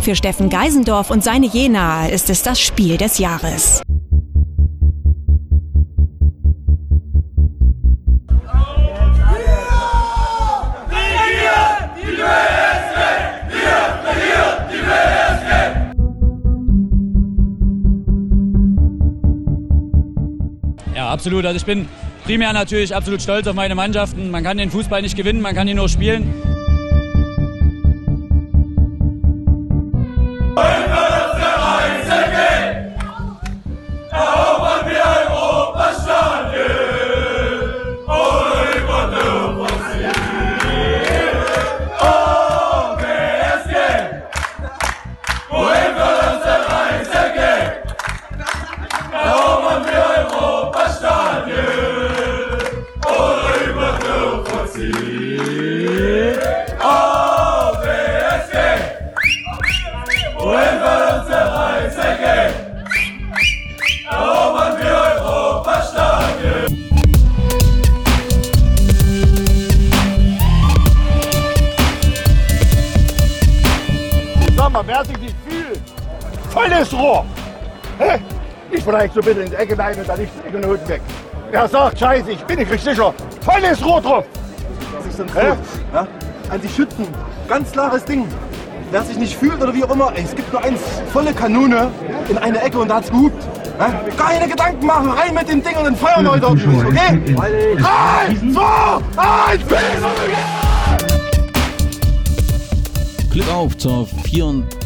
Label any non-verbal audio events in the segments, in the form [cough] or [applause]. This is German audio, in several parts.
Für Steffen Geisendorf und seine Jena ist es das Spiel des Jahres. Ja, absolut. Also ich bin primär natürlich absolut stolz auf meine Mannschaften. Man kann den Fußball nicht gewinnen, man kann ihn nur spielen. Volles Rohr. Hä? Ich vielleicht so bitte in die Ecke rein und dann nicht die Ecke weg. Wer sagt, scheiße, ich bin nicht richtig sicher, volles Rohr drauf. Das ist Hä? gut. Ja? An die Schützen. Ganz klares Ding. Wer sich nicht fühlt oder wie auch immer, ey, es gibt nur eins, volle Kanone in eine Ecke und da hat's gehupt. Ja? Keine Gedanken machen, rein mit dem Ding und dann feuern wir heute auf Jungs, okay? Drei, zwei, eins, Glück auf zur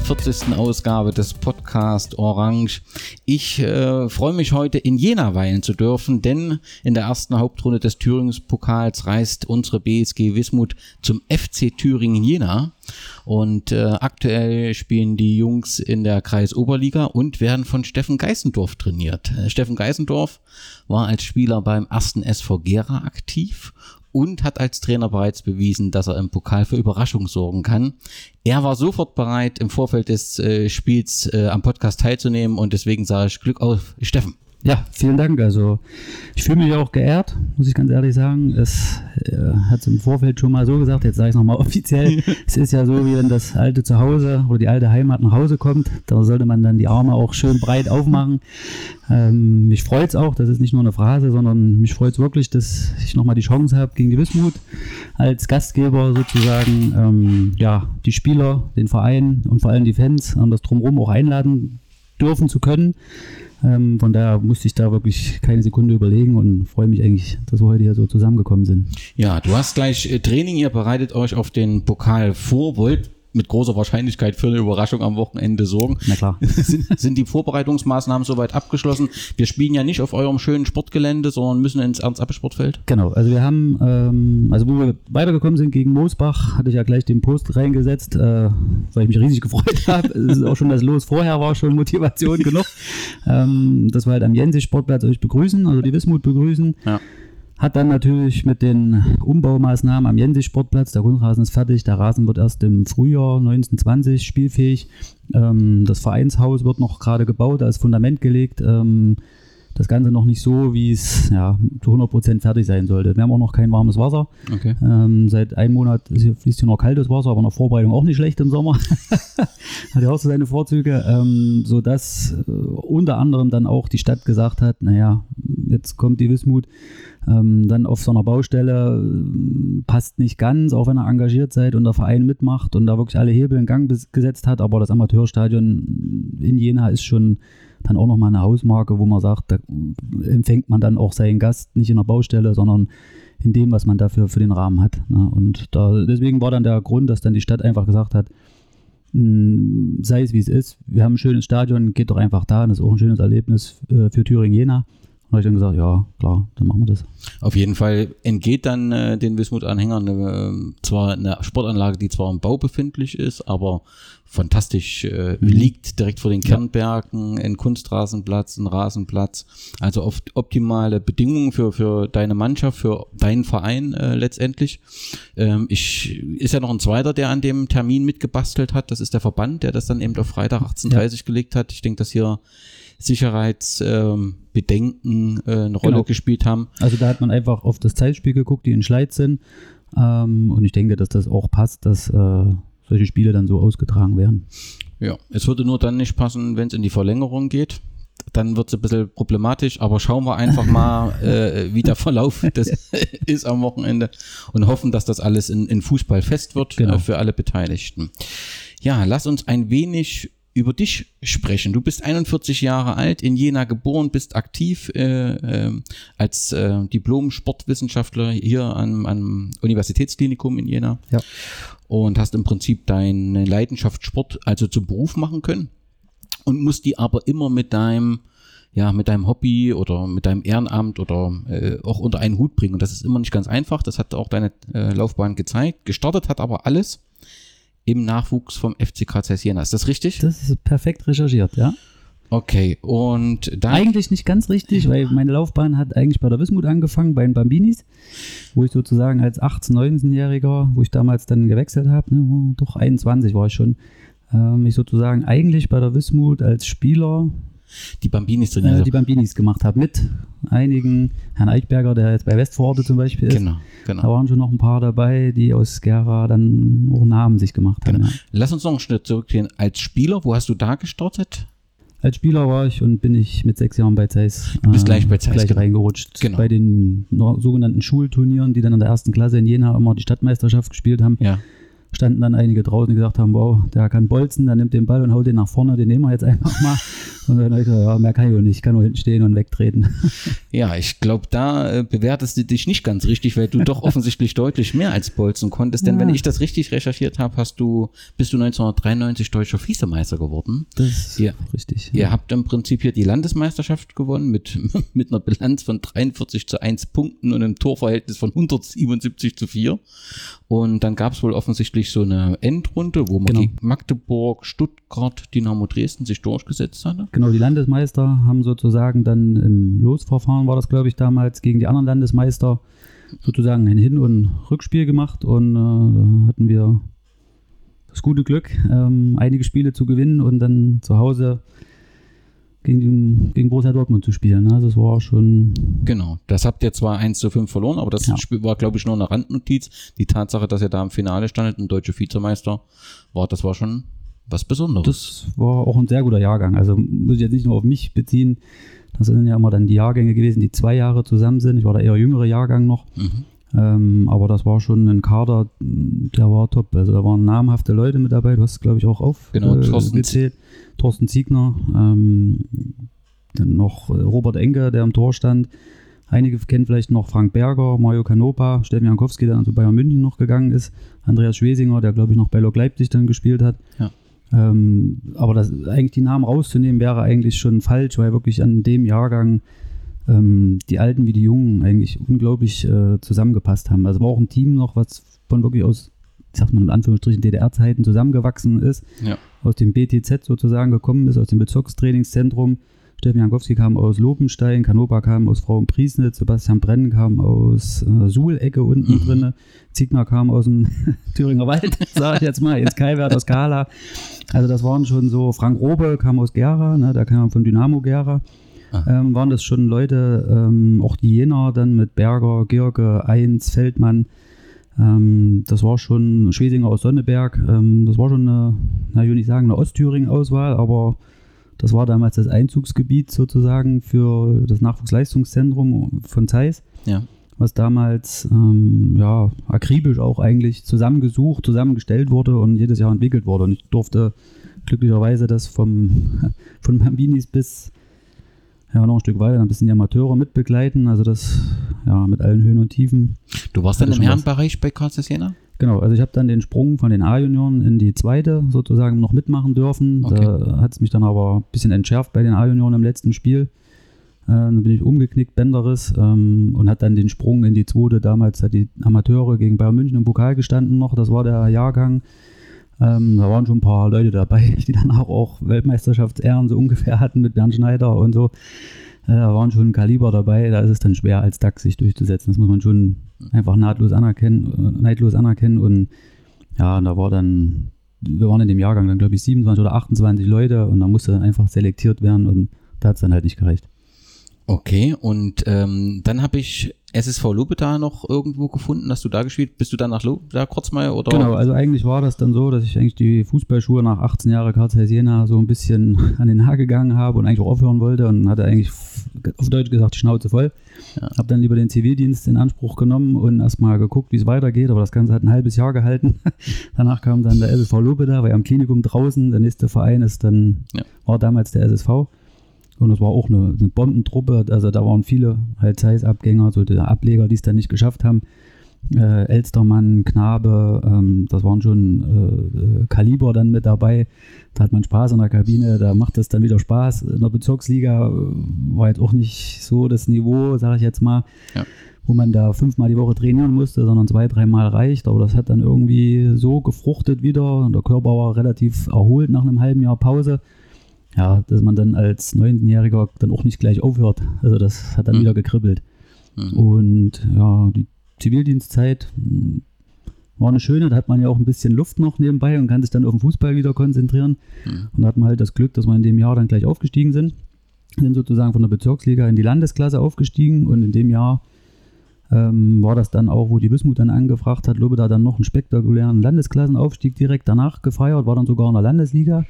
44. Ausgabe des Podcast Orange. Ich äh, freue mich heute in Jena weilen zu dürfen, denn in der ersten Hauptrunde des Thüringspokals reist unsere BSG Wismut zum FC Thüringen Jena. Und äh, aktuell spielen die Jungs in der Kreisoberliga und werden von Steffen Geißendorf trainiert. Äh, Steffen Geißendorf war als Spieler beim ersten SV Gera aktiv und hat als Trainer bereits bewiesen, dass er im Pokal für Überraschung sorgen kann. Er war sofort bereit, im Vorfeld des äh, Spiels äh, am Podcast teilzunehmen und deswegen sage ich Glück auf Steffen. Ja, vielen Dank. Also ich fühle mich auch geehrt, muss ich ganz ehrlich sagen. Es äh, hat es im Vorfeld schon mal so gesagt, jetzt sage ich es nochmal [laughs] offiziell. [laughs] es ist ja so, wie wenn das alte Zuhause oder die alte Heimat nach Hause kommt, da sollte man dann die Arme auch schön breit aufmachen. Ähm, mich freut es auch, das ist nicht nur eine Phrase, sondern mich freut es wirklich, dass ich nochmal die Chance habe, gegen die Wismut als Gastgeber sozusagen ähm, ja, die Spieler, den Verein und vor allem die Fans an das Drumherum auch einladen dürfen zu können. Ähm, von daher musste ich da wirklich keine Sekunde überlegen und freue mich eigentlich, dass wir heute hier so zusammengekommen sind. Ja, du hast gleich äh, Training, ihr bereitet euch auf den Pokal vor, wollt mit großer Wahrscheinlichkeit für eine Überraschung am Wochenende sorgen. Na klar. [laughs] sind, sind die Vorbereitungsmaßnahmen soweit abgeschlossen? Wir spielen ja nicht auf eurem schönen Sportgelände, sondern müssen ins Ernst-Abbe-Sportfeld. Genau, also wir haben, ähm, also wo wir weitergekommen sind gegen Moosbach, hatte ich ja gleich den Post reingesetzt, äh, weil ich mich riesig gefreut [laughs] habe. Es ist auch schon das Los vorher war schon Motivation genug. [laughs] Ähm, dass wir halt am Jensi-Sportplatz euch begrüßen, also die Wismut begrüßen. Ja. Hat dann natürlich mit den Umbaumaßnahmen am Jensi-Sportplatz, der Kunstrasen ist fertig, der Rasen wird erst im Frühjahr 1920 spielfähig. Ähm, das Vereinshaus wird noch gerade gebaut, ist Fundament gelegt. Ähm, das Ganze noch nicht so, wie es ja, zu 100% fertig sein sollte. Wir haben auch noch kein warmes Wasser. Okay. Ähm, seit einem Monat fließt hier noch kaltes Wasser, aber der Vorbereitung auch nicht schlecht im Sommer. [laughs] hat ja auch so seine Vorzüge, ähm, sodass äh, unter anderem dann auch die Stadt gesagt hat, naja, jetzt kommt die Wismut ähm, dann auf so einer Baustelle, äh, passt nicht ganz, auch wenn ihr engagiert seid und der Verein mitmacht und da wirklich alle Hebel in Gang gesetzt hat, aber das Amateurstadion in Jena ist schon dann auch nochmal eine Hausmarke, wo man sagt, da empfängt man dann auch seinen Gast nicht in der Baustelle, sondern in dem, was man dafür für den Rahmen hat. Ne? Und da, deswegen war dann der Grund, dass dann die Stadt einfach gesagt hat, mh, sei es wie es ist, wir haben ein schönes Stadion, geht doch einfach da, und das ist auch ein schönes Erlebnis äh, für Thüringen-Jena. Habe ich dann gesagt, ja, klar, dann machen wir das. Auf jeden Fall entgeht dann äh, den Wismut-Anhängern äh, zwar eine Sportanlage, die zwar im Bau befindlich ist, aber fantastisch äh, liegt direkt vor den Kernbergen, ein Kunstrasenplatz, ein Rasenplatz. Also oft optimale Bedingungen für, für deine Mannschaft, für deinen Verein äh, letztendlich. Ähm, ich, ist ja noch ein zweiter, der an dem Termin mitgebastelt hat. Das ist der Verband, der das dann eben auf Freitag 18.30 gelegt hat. Ich denke, dass hier Sicherheitsbedenken ähm, äh, eine Rolle Genau. gespielt haben. Also da hat man einfach auf das Zeitspiel geguckt, die in Schleiz sind. Ähm, und ich denke, dass das auch passt, dass äh, solche Spiele dann so ausgetragen werden. Ja, es würde nur dann nicht passen, wenn es in die Verlängerung geht. Dann wird es ein bisschen problematisch, aber schauen wir einfach mal, [laughs] äh, wie der Verlauf das [laughs] ist am Wochenende und hoffen, dass das alles in, in Fußball fest wird Genau. äh, für alle Beteiligten. Ja, lass uns ein wenig über dich sprechen. Du bist 41 Jahre alt, in Jena geboren, bist aktiv äh, äh, als äh, Diplom-Sportwissenschaftler hier am, am Universitätsklinikum in Jena Ja. und hast im Prinzip deine Leidenschaft Sport also zum Beruf machen können und musst die aber immer mit deinem ja mit deinem Hobby oder mit deinem Ehrenamt oder äh, auch unter einen Hut bringen und das ist immer nicht ganz einfach. Das hat auch deine äh, Laufbahn gezeigt. Gestartet hat aber alles im Nachwuchs vom FCK Jena. Ist das richtig? Das ist perfekt recherchiert, ja. Okay und dann Eigentlich nicht ganz richtig, weil meine Laufbahn hat eigentlich bei der Wismut angefangen, bei den Bambinis, wo ich sozusagen als 18-, 19-Jähriger, wo ich damals dann gewechselt habe, ne, doch 21 war ich schon, äh, mich sozusagen eigentlich bei der Wismut als Spieler die Bambinis äh, trainiert. die Bambinis gemacht habe, mit einigen, Herrn Eichberger, der jetzt bei Westforte zum Beispiel ist. genau, Da genau. waren schon noch ein paar dabei, die aus Gera dann auch Namen sich gemacht haben. genau. Ja. Lass uns noch einen Schritt zurückgehen. Als Spieler, wo hast du da gestartet? Als Spieler war ich und bin ich mit sechs Jahren bei Zeiss. Du bist gleich bei Zeiss, Gleich genau. reingerutscht. Genau. Bei den sogenannten Schulturnieren, die dann in der ersten Klasse in Jena immer die Stadtmeisterschaft gespielt haben, Ja. Standen dann einige draußen, die gesagt haben, wow, der kann bolzen, der nimmt den Ball und haut den nach vorne, den nehmen wir jetzt einfach mal. [laughs] Und dann habe ich gesagt, ja, mehr kann ich auch nicht, ich kann nur hinten stehen und wegtreten. [laughs] Ja, ich glaube, da äh, bewertest du dich nicht ganz richtig, weil du doch offensichtlich [laughs] deutlich mehr als bolzen konntest. Denn Ja. wenn ich das richtig recherchiert habe, hast du, bist du 1993 deutscher Vizemeister geworden. Das ist Ja. richtig. Ihr habt im Prinzip hier die Landesmeisterschaft gewonnen mit, mit einer Bilanz von 43 zu 1 Punkten und einem Torverhältnis von 177 zu 4. Und dann gab es wohl offensichtlich so eine Endrunde, wo man Genau. gegen Magdeburg, Stuttgart, Dynamo Dresden sich durchgesetzt hatte. Genau, die Landesmeister haben sozusagen dann im Losverfahren, war das glaube ich damals, gegen die anderen Landesmeister sozusagen ein Hin- und Rückspiel gemacht und äh, da hatten wir das gute Glück, ähm, einige Spiele zu gewinnen und dann zu Hause gegen, gegen Borussia Dortmund zu spielen. Ne? Das war schon, Genau, das habt ihr zwar 1 zu 5 verloren, aber das Ja. Spiel war, glaube ich, nur eine Randnotiz. Die Tatsache, dass ihr da im Finale standet und deutsche Vizemeister war, das war schon was Besonderes. das war auch ein sehr guter Jahrgang. Also muss ich jetzt nicht nur auf mich beziehen. Das sind ja immer dann die Jahrgänge gewesen, die zwei Jahre zusammen sind. Ich war der eher jüngere Jahrgang noch. Mhm. Ähm, aber das war schon ein Kader, der war top. Also da waren namhafte Leute mit dabei. Du hast, glaube ich, auch auf Genau, äh, Thorsten. Thorsten Ziegner, ähm, dann noch äh, Robert Enke, der im Tor stand. Einige kennen vielleicht noch Frank Berger, Mario Kanopa, Steffen Jankowski, der zu Bayern München noch gegangen ist. Andreas Schwesinger, der, glaube ich, noch bei Lok Leipzig dann gespielt hat. Ja. Ähm, aber das, eigentlich die Namen rauszunehmen wäre eigentlich schon falsch, weil wirklich an dem Jahrgang ähm, die Alten wie die Jungen eigentlich unglaublich äh, zusammengepasst haben. Also war auch ein Team noch, was von wirklich aus, ich sag mal in Anführungsstrichen, DDR-Zeiten zusammengewachsen ist, Ja. aus dem BTZ sozusagen gekommen ist, aus dem Bezirkstrainingszentrum. Steffen Jankowski kam aus Lopenstein, Kanopa kam aus Frauenpriesnitz, Sebastian Brenn kam aus äh, Suhlecke unten Mhm. drinne, Ziegner kam aus dem [laughs] Thüringer Wald, [laughs] sage ich jetzt mal, Jens Kaiwert aus Gala. Also das waren schon so, Frank Robe kam aus Gera, ne, der kam von Dynamo Gera. Ähm, waren das schon Leute, ähm, auch die Jena dann mit Berger, Gierke, Eins, Feldmann. Ähm, das war schon Schwesinger aus Sonneberg. Ähm, das war schon eine, na, ich will nicht sagen eine Ostthüringen-Auswahl, aber das war damals das Einzugsgebiet sozusagen für das Nachwuchsleistungszentrum von Zeiss Ja. was damals ähm, ja, akribisch auch eigentlich zusammengesucht, zusammengestellt wurde und jedes Jahr entwickelt wurde. Und ich durfte glücklicherweise das vom, [laughs] von Bambinis bis ja, noch ein Stück weiter, dann bis in die Amateure mitbegleiten. Also das ja mit allen Höhen und Tiefen. Du warst dann im. Herrenbereich bei KC Jena? Genau, also ich habe dann den Sprung von den A-Junioren in die zweite sozusagen noch mitmachen dürfen. Okay. Da hat es mich dann aber ein bisschen entschärft bei den A-Junioren im letzten Spiel. Äh, dann bin ich umgeknickt, Bänderriss, ähm, und hat dann den Sprung in die zweite. Damals hat die Amateure gegen Bayern München im Pokal gestanden noch. Das war der Jahrgang. Ähm, da waren schon ein paar Leute dabei, [laughs] die dann auch, auch Weltmeisterschaftsehren so ungefähr hatten mit Bernd Schneider und so. Da waren schon Kaliber dabei, da ist es dann schwer als DAX sich durchzusetzen. Das muss man schon einfach nahtlos anerkennen, äh, neidlos anerkennen. Und ja, da war dann, wir waren in dem Jahrgang dann, glaube ich, 27 oder 28 Leute und da musste dann einfach selektiert werden und da hat es dann halt nicht gereicht. Okay, und ähm, dann habe ich SSV Lobeda noch irgendwo gefunden, hast du da gespielt? Bist du dann nach Lobeda kurz mal oder? Genau, also eigentlich war das dann so, dass ich eigentlich die Fußballschuhe nach 18 Jahren Karl Zeiss Jena so ein bisschen [laughs] an den Haar gegangen habe und eigentlich auch aufhören wollte und hatte eigentlich auf Deutsch gesagt die Schnauze voll. Ja. Habe dann lieber den Zivildienst in Anspruch genommen und erstmal geguckt, wie es weitergeht, aber das Ganze hat ein halbes Jahr gehalten. [laughs] Danach kam dann der SSV Lobeda, war ja am Klinikum draußen, der nächste Verein ist dann, Ja. war damals der SSV. Und das war auch eine, eine Bombentruppe. Also da waren viele halt Zeiss-Abgänger, so die Ableger, die es dann nicht geschafft haben. Äh, Elstermann, Knabe, ähm, das waren schon äh, äh, Kaliber dann mit dabei. Da hat man Spaß in der Kabine, da macht es dann wieder Spaß. In der Bezirksliga äh, war jetzt auch nicht so das Niveau, sage ich jetzt mal, Ja. wo man da fünfmal die Woche trainieren musste, sondern zwei, dreimal reicht. Aber das hat dann irgendwie so gefruchtet wieder. Und der Körper war relativ erholt nach einem halben Jahr Pause ja, dass man dann als 19-Jähriger dann auch nicht gleich aufhört. Also das hat dann Mhm. wieder gekribbelt. Mhm. Und ja, die Zivildienstzeit mh, war eine schöne, da hat man ja auch ein bisschen Luft noch nebenbei und kann sich dann auf den Fußball wieder konzentrieren. Mhm. Und da hat man halt das Glück, dass wir in dem Jahr dann gleich aufgestiegen sind. Sind sozusagen von der Bezirksliga in die Landesklasse aufgestiegen und in dem Jahr ähm, war das dann auch, wo die Wismut dann angefragt hat, Lobe da dann noch einen spektakulären Landesklassenaufstieg direkt danach gefeiert, war dann sogar in der Landesliga.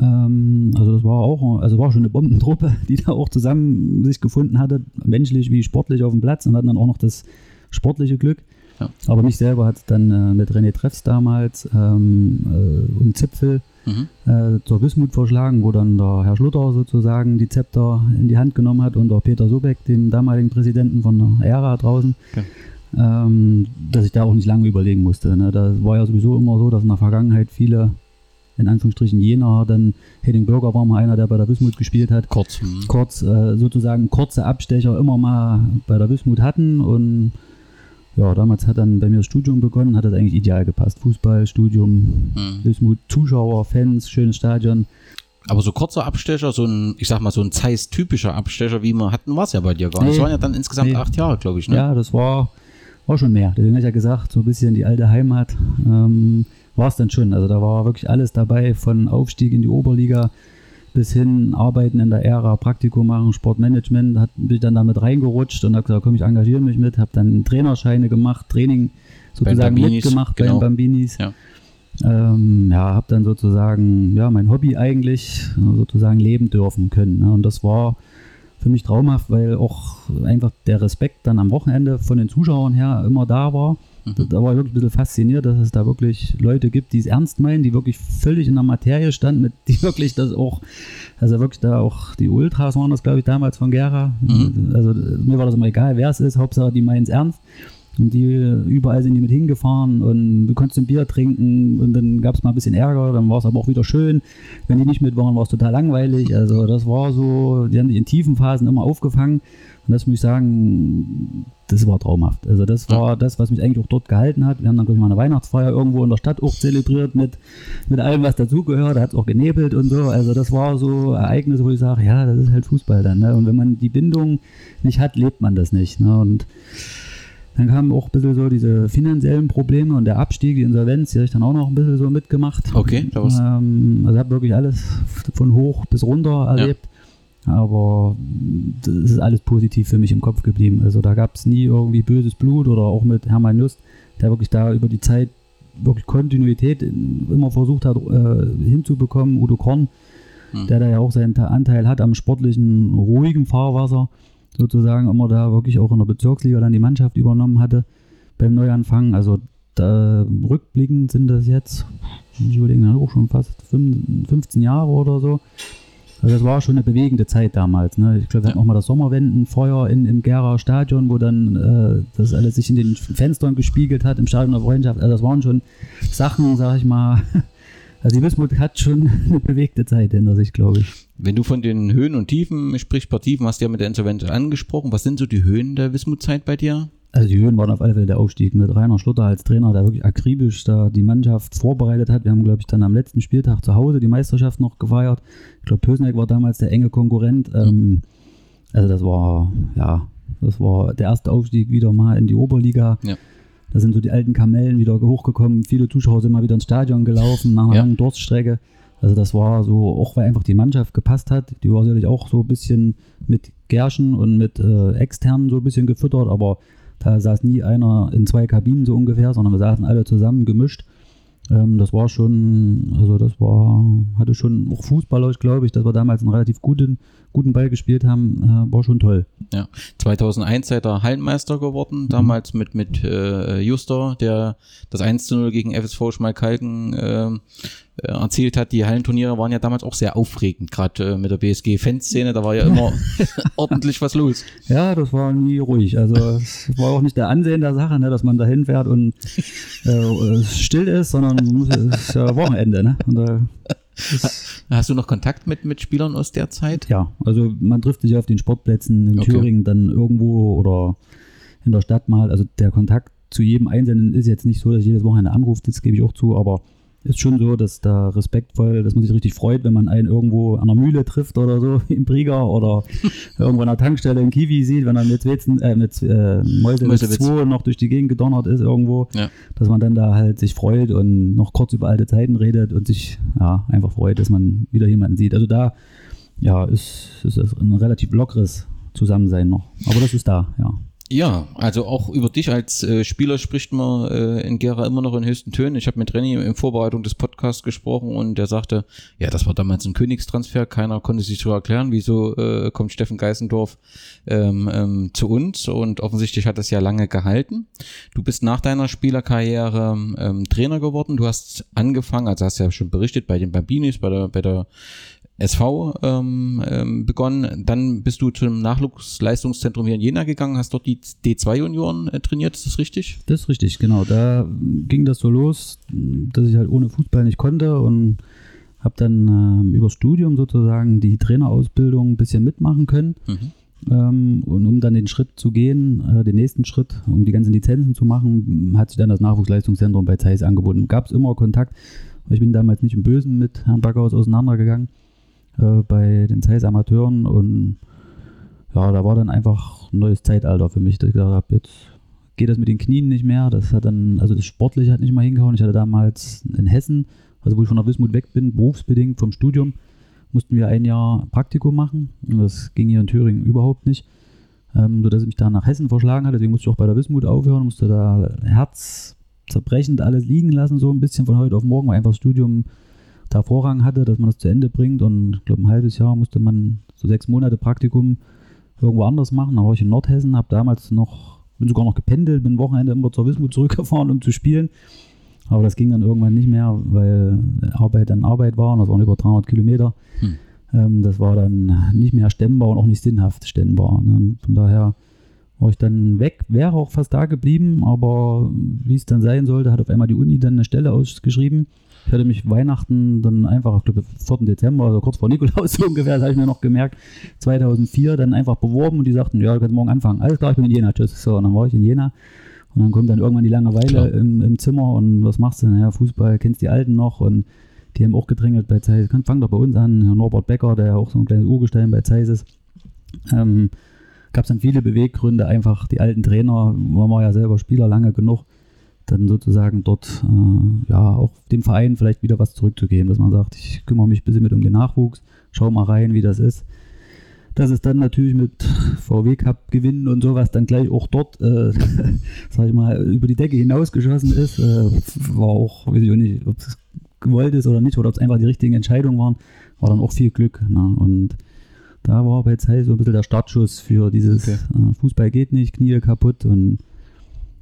Ähm, also das war auch, also war schon eine Bombentruppe, [laughs] die da auch zusammen sich gefunden hatte, menschlich wie sportlich auf dem Platz und hatten dann auch noch das sportliche Glück. Ja. Aber mich selber hat es dann äh, mit René Treffs damals ähm, äh, und Zipfel Mhm. äh, zur Wismut verschlagen, wo dann der Herr Schlutter sozusagen die Zepter in die Hand genommen hat und der Peter Sobeck, dem damaligen Präsidenten von der ERA draußen, Okay. ähm, dass ich da auch nicht lange überlegen musste. Ne? Da war ja sowieso immer so, dass in der Vergangenheit viele, in Anführungsstrichen Jena, dann Hedding Burger war mal einer, der bei der Wismut gespielt hat, Kurz. Kurz äh, sozusagen kurze Abstecher immer mal bei der Wismut hatten und ja, damals hat dann bei mir das Studium begonnen, hat das eigentlich ideal gepasst. Fußball, Studium, Mhm. Wismut, Zuschauer, Fans, schönes Stadion. Aber so kurzer Abstecher, so ein, ich sag mal, so ein Zeiss-typischer Abstecher, wie wir hatten, war es ja bei dir gar nicht. Nee. Es waren ja dann insgesamt Nee. acht Jahre, glaube ich, ne? Ja, das war, war schon mehr. Deswegen habe ich ja gesagt, so ein bisschen die alte Heimat ähm, war es dann schon. Also da war wirklich alles dabei, von Aufstieg in die Oberliga bis hin Arbeiten in der Ära, Praktikum machen, Sportmanagement, hat, bin ich dann damit reingerutscht und habe gesagt, komm, ich engagiere mich mit, habe dann Trainerscheine gemacht, Training sozusagen Bambinis, mitgemacht genau. bei den Bambinis. Ja. Ähm, ja, habe dann sozusagen, ja, mein Hobby eigentlich sozusagen leben dürfen können. Ne? Und das war für mich traumhaft, weil auch einfach der Respekt dann am Wochenende von den Zuschauern her immer da war. Da, da war ich wirklich ein bisschen fasziniert, dass es da wirklich Leute gibt, die es ernst meinen, die wirklich völlig in der Materie standen, die [laughs] wirklich das auch, also wirklich da auch die Ultras waren das, glaube ich, damals von Gera. Mhm. Also mir war das immer egal, wer es ist, Hauptsache die meinen es ernst. Und die überall sind die mit hingefahren und du konntest ein Bier trinken und dann gab es mal ein bisschen Ärger, dann war es aber auch wieder schön. Wenn die nicht mit waren, war es total langweilig. Also das war so, die haben sich in tiefen Phasen immer aufgefangen. Und das muss ich sagen, das war traumhaft. Also das war das, was mich eigentlich auch dort gehalten hat. Wir haben dann, glaube ich, mal eine Weihnachtsfeier irgendwo in der Stadt auch zelebriert mit, mit allem, was dazugehört. Da hat es auch genebelt und so. Also das war so Ereignisse, wo ich sage, ja, das ist halt Fußball dann. Ne? Und wenn man die Bindung nicht hat, lebt man das nicht. Ne? Und dann kamen auch ein bisschen so diese finanziellen Probleme und der Abstieg, die Insolvenz, die habe ich dann auch noch ein bisschen so mitgemacht. Okay, da Ähm, also habe wirklich alles von hoch bis runter erlebt. Aber das ist alles positiv für mich im Kopf geblieben. Also da gab es nie irgendwie böses Blut oder auch mit Hermann Just, der wirklich da über die Zeit wirklich Kontinuität in- immer versucht hat äh, hinzubekommen. Udo Korn, Hm. der da ja auch seinen Anteil hat am sportlichen, ruhigen Fahrwasser, sozusagen immer da wirklich auch in der Bezirksliga dann die Mannschaft übernommen hatte beim Neuanfang. Also da, rückblickend sind das jetzt, ich überlegen, auch schon fast fünf- 15 Jahre oder so. Also das war schon eine bewegende Zeit damals. Ne? Ich glaube, wir hatten auch mal das Sommerwendenfeuer in, im Gera Stadion, wo dann äh, das alles sich in den Fenstern gespiegelt hat, im Stadion der Freundschaft. Also das waren schon Sachen, sag ich mal. [laughs] Also die Wismut hat schon [laughs] eine bewegte Zeit hinter sich, glaube ich. Wenn du von den Höhen und Tiefen sprichst, paar Tiefen hast du ja mit der Insolvenz angesprochen. Was sind so die Höhen der Wismutzeit bei dir? Also die Höhen waren auf alle Fälle der Aufstieg mit Rainer Schlutter als Trainer, der wirklich akribisch da die Mannschaft vorbereitet hat. Wir haben, glaube ich, dann am letzten Spieltag zu Hause die Meisterschaft noch gefeiert. Ich glaube, Pösneck war damals der enge Konkurrent. Ähm, also das war, ja, das war der erste Aufstieg wieder mal in die Oberliga. Ja. Da sind so die alten Kamellen wieder hochgekommen. Viele Zuschauer sind mal wieder ins Stadion gelaufen nach einer Ja. langen Durststrecke. Also das war so, auch weil einfach die Mannschaft gepasst hat. Die war sicherlich auch so ein bisschen mit Gärschen und mit äh, externen so ein bisschen gefüttert, aber da saß nie einer in zwei Kabinen so ungefähr, sondern wir saßen alle zusammen gemischt. Ähm, das war schon, also das war, hatte schon auch fußballerisch, glaube ich, dass wir damals einen relativ guten, guten Ball gespielt haben, äh, war schon toll. Ja, 2001 seid ihr Hallenmeister geworden, damals mit, mit äh, Juster, der das 1 zu 0 gegen FSV Schmalkalden äh, erzählt hat. Die Hallenturniere waren ja damals auch sehr aufregend, gerade äh, mit der BSG-Fanszene, da war ja immer [laughs] [laughs] ordentlich was los. Ja, das war nie ruhig. Also es war auch nicht der Ansehen der Sache, ne, dass man da hinfährt und äh, still ist, sondern es ist ja Wochenende. Ne? Und, äh, Hast du noch Kontakt mit, mit Spielern aus der Zeit? Ja, also man trifft sich auf den Sportplätzen in Okay. Thüringen dann irgendwo oder in der Stadt mal. Also der Kontakt zu jedem Einzelnen ist jetzt nicht so, dass ich jedes Wochenende anruft, das gebe ich auch zu, aber ist schon so, dass da respektvoll, dass man sich richtig freut, wenn man einen irgendwo an der Mühle trifft oder so [laughs] im Brieger oder irgendwo an der Tankstelle in Kiwi sieht, wenn er mit Wetzen, äh, mit äh, Meuselwitz Meuselwitz. 2 noch durch die Gegend gedonnert ist irgendwo, Ja. dass man dann da halt sich freut und noch kurz über alte Zeiten redet und sich ja einfach freut, dass man wieder jemanden sieht. Also da ja, ist, ist es ein relativ lockeres Zusammensein noch. Aber das ist da, ja. Ja, also auch über dich als äh, Spieler spricht man äh, in Gera immer noch in höchsten Tönen. Ich habe mit Renny in Vorbereitung des Podcasts gesprochen und der sagte, ja, das war damals ein Königstransfer, keiner konnte sich so erklären, wieso äh, kommt Steffen Geißendorf ähm, ähm, zu uns und offensichtlich hat das ja lange gehalten. Du bist nach deiner Spielerkarriere ähm, Trainer geworden, du hast angefangen, also hast ja schon berichtet, bei den Bambinis, bei der, bei der SV ähm, ähm, begonnen. Dann bist du zum Nachwuchsleistungszentrum hier in Jena gegangen, hast dort die D2-Junioren äh, trainiert, ist das richtig? Das ist richtig, genau. Da ging das so los, dass ich halt ohne Fußball nicht konnte und habe dann ähm, übers Studium sozusagen die Trainerausbildung ein bisschen mitmachen können. Ähm, und um dann den Schritt zu gehen, äh, den nächsten Schritt, um die ganzen Lizenzen zu machen, hat sich dann das Nachwuchsleistungszentrum bei Zeiss angeboten. Gab es immer Kontakt. Ich bin damals nicht im Bösen mit Herrn Backhaus auseinandergegangen äh, bei den Zeiss Amateuren und ja, da war dann einfach ein neues Zeitalter für mich, dass ich gesagt habe, jetzt geht das mit den Knien nicht mehr. Das hat dann, also das Sportliche hat nicht mal hingehauen. Ich hatte damals in Hessen, also wo ich von der Wismut weg bin, berufsbedingt vom Studium, mussten wir ein Jahr Praktikum machen. Und das ging hier in Thüringen überhaupt nicht. Ähm, sodass ich mich da nach Hessen verschlagen hatte. Deswegen musste ich auch bei der Wismut aufhören, musste da herzzerbrechend alles liegen lassen, so ein bisschen von heute auf morgen, weil einfach das Studium da Vorrang hatte, dass man das zu Ende bringt. Und ich glaube, ein halbes Jahr musste man so sechs Monate Praktikum irgendwo anders machen. Da war ich in Nordhessen, habe damals noch, bin sogar noch gependelt, bin Wochenende immer zur Wismut zurückgefahren, um zu spielen. Aber das ging dann irgendwann nicht mehr, weil Arbeit dann Arbeit war und das waren über 300 Kilometer. Hm. Ähm, das war dann nicht mehr stemmbar und auch nicht sinnhaft stemmbar. Ne? Und von daher war ich dann weg, wäre auch fast da geblieben, aber wie es dann sein sollte, hat auf einmal die Uni dann eine Stelle ausgeschrieben. Ich hatte mich Weihnachten dann einfach, ich glaube, 4. Dezember, also kurz vor Nikolaus so [laughs] ungefähr, das habe ich mir noch gemerkt, 2004 dann einfach beworben und die sagten, ja, du kannst morgen anfangen. Alles klar, ich bin in Jena, tschüss. So, und dann war ich in Jena und dann kommt dann irgendwann die Langeweile im, im Zimmer und was machst du? Naja, Fußball, kennst die Alten noch und die haben auch gedrängelt bei Zeiss. Fang doch bei uns an, Herr Norbert Becker, der auch so ein kleines Urgestein bei Zeiss ist. Ähm, Gab es dann viele Beweggründe, einfach die alten Trainer, man war ja selber Spieler lange genug, dann sozusagen dort äh, ja auch dem Verein vielleicht wieder was zurückzugeben, dass man sagt, ich kümmere mich ein bisschen mit um den Nachwuchs, schau mal rein, wie das ist. Dass es dann natürlich mit VW Cup gewinnen und sowas dann gleich auch dort, äh, [laughs] sag ich mal, über die Decke hinausgeschossen ist, äh, war auch, weiß ich auch nicht, ob es gewollt ist oder nicht, oder ob es einfach die richtigen Entscheidungen waren, war dann auch viel Glück. Ne? Und da war bei Zeit so ein bisschen der Startschuss für dieses Okay. äh, Fußball geht nicht, Knie kaputt und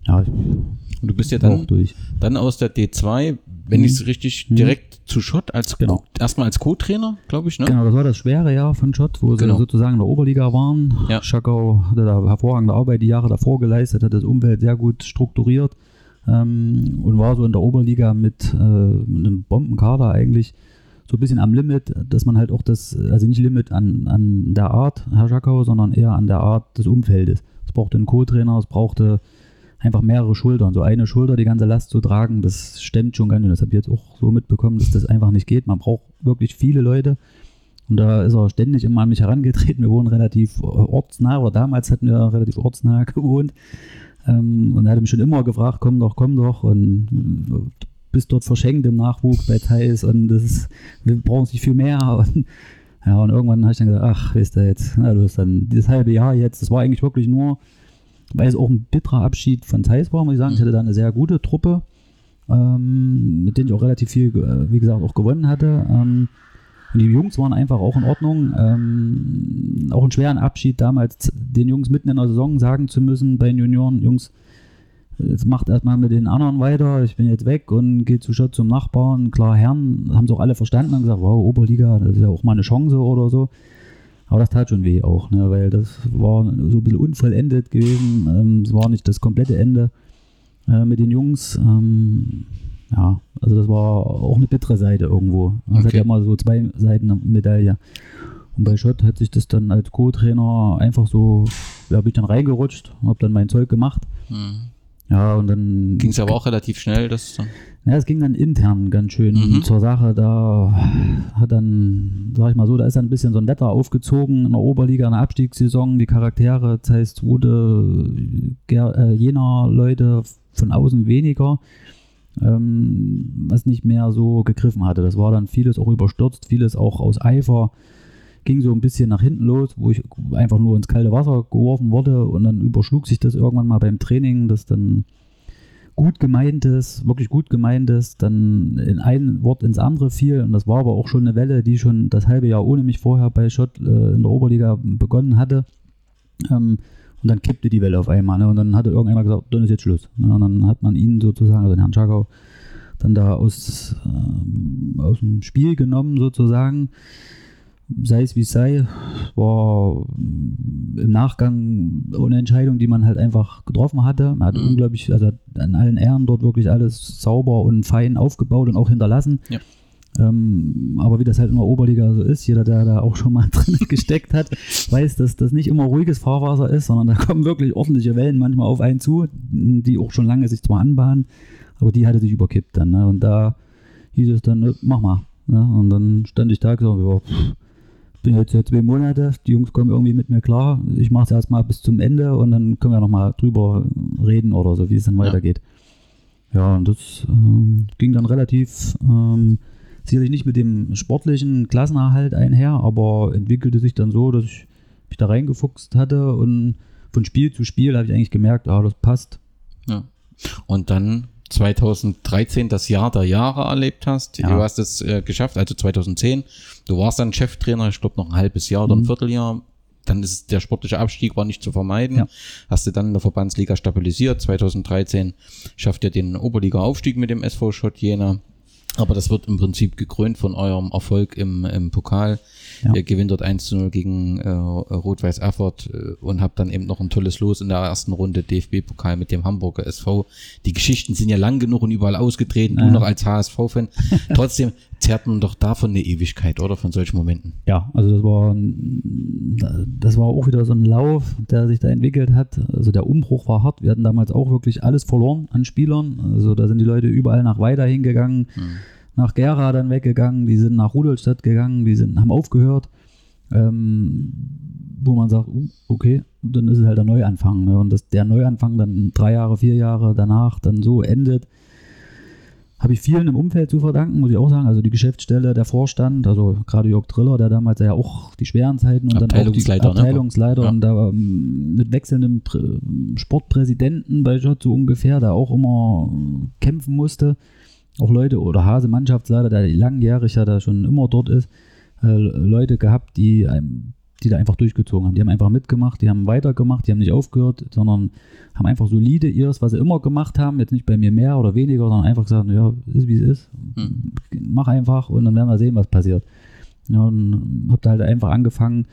ja, ich Und du bist ja war auch dann, durch. dann aus der D2, wenn Mhm. ich es richtig, Mhm. direkt zu Schott als Genau. Erstmal als Co-Trainer, glaube ich, ne? Genau, das war das schwere Jahr von Schott, wo Genau. sie sozusagen in der Oberliga waren. Ja. Schakau hatte da hervorragende Arbeit die Jahre davor geleistet, hat das Umfeld sehr gut strukturiert ähm, und war so in der Oberliga mit, äh, mit einem Bombenkader eigentlich so ein bisschen am Limit, dass man halt auch das, also nicht Limit an, an der Art, Herr Schakau, sondern eher an der Art des Umfeldes. Es brauchte einen Co-Trainer, es brauchte einfach mehrere Schultern. So eine Schulter, die ganze Last zu tragen, das stemmt schon ganz schön. Das habe ich jetzt auch so mitbekommen, dass das einfach nicht geht. Man braucht wirklich viele Leute. Und da ist er ständig immer an mich herangetreten. Wir wohnen relativ äh, ortsnah, oder damals hatten wir relativ ortsnah [laughs] gewohnt. Ähm, und er hatte mich schon immer gefragt, komm doch, komm doch. Und äh, bist dort verschenkt im Nachwuchs bei Thais und das ist, wir brauchen nicht viel mehr. [laughs] Und, ja, und irgendwann habe ich dann gesagt, ach, weißt du jetzt, na, du hast dann dieses halbe Jahr jetzt, das war eigentlich wirklich nur, weil es auch ein bitterer Abschied von Thais war, muss ich sagen. Ich hatte da eine sehr gute Truppe, ähm, mit denen ich auch relativ viel, äh, wie gesagt, auch gewonnen hatte. Ähm, und die Jungs waren einfach auch in Ordnung. Ähm, auch einen schweren Abschied damals, den Jungs mitten in der Saison sagen zu müssen bei den Junioren, Jungs, jetzt macht erstmal mit den anderen weiter, ich bin jetzt weg und gehe zu Schott zum Nachbarn. Klar, Herren haben es auch alle verstanden und gesagt, wow, Oberliga, das ist ja auch mal eine Chance oder so. Aber das tat schon weh auch, ne, weil das war so ein bisschen unvollendet gewesen. Ähm, es war nicht das komplette Ende äh, mit den Jungs. Ähm, ja, also das war auch eine bittere Seite irgendwo. Es okay. hat ja immer so zwei Seiten der Medaille. Und bei Schott hat sich das dann als Co-Trainer einfach so, ja, bin ich dann reingerutscht, habe dann mein Zeug gemacht. Mhm. Ja, und dann. Ging es aber auch relativ schnell, das. Ja, es ging dann intern ganz schön mhm. zur Sache. Da hat dann, sag ich mal so, da ist dann ein bisschen so ein Wetter aufgezogen in der Oberliga, in der Abstiegssaison. Die Charaktere, das heißt, wurde äh, jener Leute von außen weniger, ähm, was nicht mehr so gegriffen hatte. Das war dann vieles auch überstürzt, vieles auch aus Eifer ging so ein bisschen nach hinten los, wo ich einfach nur ins kalte Wasser geworfen wurde und dann überschlug sich das irgendwann mal beim Training, dass dann gut gemeintes, wirklich gut gemeintes, dann in ein Wort ins andere fiel und das war aber auch schon eine Welle, die schon das halbe Jahr ohne mich vorher bei Schott äh, in der Oberliga begonnen hatte. Ähm, und dann kippte die Welle auf einmal. Ne? Und dann hatte irgendeiner gesagt, dann ist jetzt Schluss. Ne? Und dann hat man ihn sozusagen, also den Herrn Schakau, dann da aus, äh, aus dem Spiel genommen sozusagen sei es wie es sei, war im Nachgang eine Entscheidung, die man halt einfach getroffen hatte. Man hat mhm. unglaublich, also an allen Ehren dort wirklich alles sauber und fein aufgebaut und auch hinterlassen. Ja. Ähm, aber wie das halt in der Oberliga so ist, jeder, der da auch schon mal [laughs] drin gesteckt hat, weiß, dass das nicht immer ruhiges Fahrwasser ist, sondern da kommen wirklich ordentliche Wellen manchmal auf einen zu, die auch schon lange sich zwar anbahnen, aber die hatte sich überkippt dann. Ne? Und da hieß es dann, mach mal. Ne? Und dann stand ich da und gesagt, ja, bin jetzt ja zwei Monate, die Jungs kommen irgendwie mit mir klar. Ich mache es erstmal bis zum Ende und dann können wir nochmal drüber reden oder so, wie es dann ja. weitergeht. Ja, und das ähm, ging dann relativ ähm, sicherlich nicht mit dem sportlichen Klassenerhalt einher, aber entwickelte sich dann so, dass ich mich da reingefuchst hatte und von Spiel zu Spiel habe ich eigentlich gemerkt, ah, das passt. Ja. Und dann 2013 das Jahr der Jahre erlebt hast. Ja. Du hast es äh, geschafft, also 2010. Du warst dann Cheftrainer, ich glaube noch ein halbes Jahr oder ein mhm. Vierteljahr. Dann ist der sportliche Abstieg war nicht zu vermeiden. Ja. Hast du dann in der Verbandsliga stabilisiert. 2013 schafft ihr den Oberliga-Aufstieg mit dem SV Schott Jena. Aber das wird im Prinzip gekrönt von eurem Erfolg im, im Pokal. Ja. Ihr gewinnt dort 1 zu 0 gegen äh, Rot-Weiß Erfurt äh, und habt dann eben noch ein tolles Los in der ersten Runde DFB-Pokal mit dem Hamburger SV. Die Geschichten sind ja lang genug und überall ausgetreten, ja. du noch als HSV-Fan. [laughs] Trotzdem zerrt man doch davon eine Ewigkeit, oder? Von solchen Momenten. Ja, also das war, das war auch wieder so ein Lauf, der sich da entwickelt hat. Also der Umbruch war hart. Wir hatten damals auch wirklich alles verloren an Spielern. Also da sind die Leute überall nach weiter hingegangen. Hm nach Gera dann weggegangen, die sind nach Rudolstadt gegangen, die sind, haben aufgehört. Ähm, wo man sagt, uh, okay, dann ist es halt der Neuanfang. Ne? Und dass der Neuanfang dann drei Jahre, vier Jahre danach dann so endet, habe ich vielen im Umfeld zu verdanken, muss ich auch sagen. Also die Geschäftsstelle, der Vorstand, also gerade Jörg Triller, der damals ja auch die schweren Zeiten und dann auch die Abteilungsleiter ne? und da ähm, mit wechselndem Sportpräsidenten bei Schott so ungefähr, der auch immer kämpfen musste auch Leute oder Hase Mannschaftsleiter, der langjährig ja da schon immer dort ist, äh, Leute gehabt, die, die da einfach durchgezogen haben. Die haben einfach mitgemacht, die haben weitergemacht, die haben nicht aufgehört, sondern haben einfach solide ihres, was sie immer gemacht haben, jetzt nicht bei mir mehr oder weniger, sondern einfach gesagt, ja, ist wie es ist, hm. mach einfach und dann werden wir sehen, was passiert. Ja, und hab da halt einfach angefangen,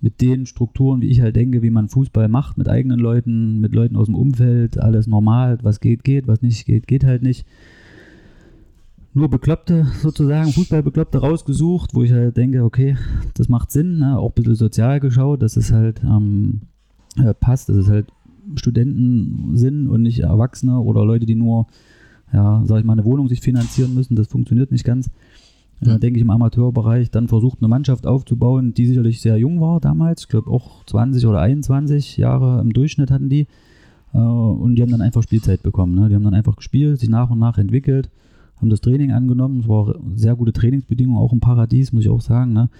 mit den Strukturen, wie ich halt denke, wie man Fußball macht, mit eigenen Leuten, mit Leuten aus dem Umfeld, alles normal, was geht, geht, was nicht geht, geht halt nicht nur Bekloppte sozusagen, Fußballbekloppte rausgesucht, wo ich halt denke, okay, das macht Sinn, ne? auch ein bisschen sozial geschaut, dass es halt ähm, äh, passt, dass es halt Studenten sind und nicht Erwachsene oder Leute, die nur, ja, sag ich mal, eine Wohnung sich finanzieren müssen, das funktioniert nicht ganz. Ja. Denke ich im Amateurbereich, dann versucht eine Mannschaft aufzubauen, die sicherlich sehr jung war damals, ich glaube auch 20 oder 21 Jahre im Durchschnitt hatten die. Äh, und die haben dann einfach Spielzeit bekommen. Ne? Die haben dann einfach gespielt, sich nach und nach entwickelt haben das Training angenommen. Es war sehr gute Trainingsbedingungen, auch im Paradies, muss ich auch sagen. Ne?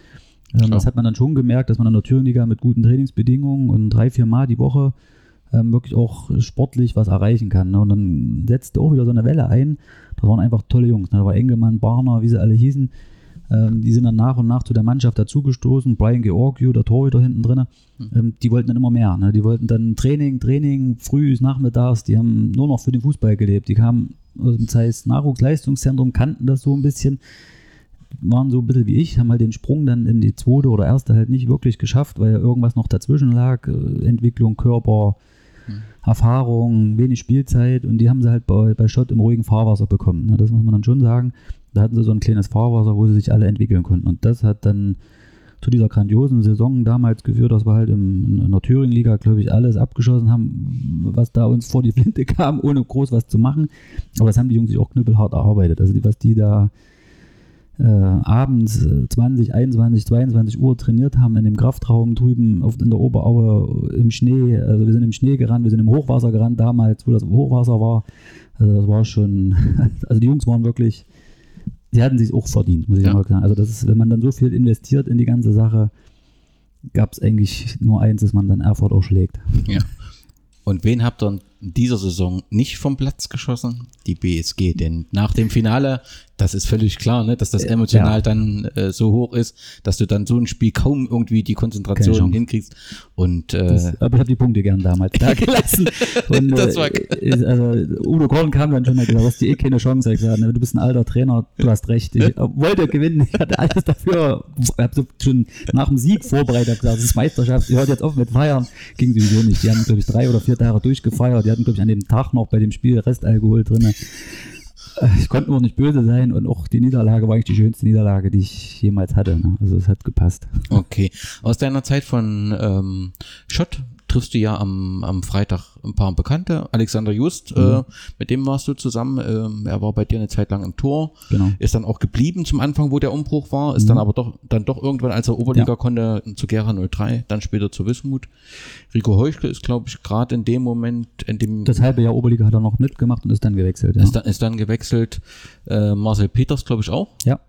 Ähm, das hat man dann schon gemerkt, dass man in der Thüringenliga mit guten Trainingsbedingungen und drei, vier Mal die Woche ähm, wirklich auch sportlich was erreichen kann. Ne? Und dann setzte auch wieder so eine Welle ein. Das waren einfach tolle Jungs. Ne? Da war Engelmann, Barner, wie sie alle hießen. Ähm, die sind dann nach und nach zu der Mannschaft dazugestoßen. Brian Georgiou, der Torhüter hinten drin. Hm. Ähm, die wollten dann immer mehr. Ne? Die wollten dann Training, Training, früh, nachmittags. Die haben nur noch für den Fußball gelebt. Die kamen aus dem Zeiss Nachwuchsleistungszentrum, kannten das so ein bisschen waren so ein bisschen wie ich, haben halt den Sprung dann in die zweite oder erste halt nicht wirklich geschafft, weil ja irgendwas noch dazwischen lag. Äh, Entwicklung, Körper, Hm. Erfahrung, wenig Spielzeit und die haben sie halt bei, bei Schott im ruhigen Fahrwasser bekommen. Ne? Das muss man dann schon sagen. Da hatten sie so ein kleines Fahrwasser, wo sie sich alle entwickeln konnten. Und das hat dann zu dieser grandiosen Saison damals geführt, dass wir halt im, in der Thüringen-Liga, glaube ich, alles abgeschossen haben, was da uns vor die Flinte [laughs] kam, ohne groß was zu machen. Aber das haben die Jungs sich auch knüppelhart erarbeitet. Also die, was die da äh, abends äh, 20, 21, 22 Uhr trainiert haben in dem Kraftraum drüben auf, in der Oberaue im Schnee. Also wir sind im Schnee gerannt, wir sind im Hochwasser gerannt damals, wo das Hochwasser war. Also das war schon, [laughs] also die Jungs waren wirklich, sie hatten sich auch verdient, muss ich Ja. mal sagen. Also das ist, wenn man dann so viel investiert in die ganze Sache, gab es eigentlich nur eins, dass man dann Erfurt auch schlägt. Ja. Und wen habt ihr in dieser Saison nicht vom Platz geschossen? Die BSG. Denn nach dem Finale, das ist völlig klar, ne, dass das emotional Ja. dann äh, so hoch ist, dass du dann so ein Spiel kaum irgendwie die Konzentration hinkriegst. Und äh, Das, aber ich habe die Punkte gern damals da [laughs] gelassen. Und, äh, also Udo Korn kam dann schon hat gesagt, du hast eh keine Chance. Ich gesagt, ne, du bist ein alter Trainer, du hast recht. Ich wollte gewinnen, ich hatte alles dafür. Ich habe schon nach dem Sieg vorbereitet, gesagt, das ist Meisterschaft, ihr hört jetzt auf mit Feiern. Ging sowieso nicht. Die haben, glaube ich, drei oder vier Tage durchgefeiert. Die hatten, glaube ich, an dem Tag noch bei dem Spiel Restalkohol drin. Ich konnte nur nicht böse sein und auch die Niederlage war eigentlich die schönste Niederlage, die ich jemals hatte. Ne? Also es hat gepasst. okay. Aus deiner Zeit von ähm, Schott triffst du ja am, am Freitag ein paar Bekannte. Alexander Just, äh, mit dem warst du zusammen. Ähm, er war bei dir eine Zeit lang im Tor. Genau. Ist dann auch geblieben zum Anfang, wo der Umbruch war. Ist dann aber doch, dann doch irgendwann, als er Oberliga Ja. konnte, zu Gera 03, dann später zu Wismut. Rico Heuschke ist, glaube ich, gerade in dem Moment, in dem Das halbe Jahr Oberliga hat er noch mitgemacht und ist dann gewechselt. Ja. ist, dann, ist dann gewechselt. Äh, Marcel Peters, glaube ich, auch. ja.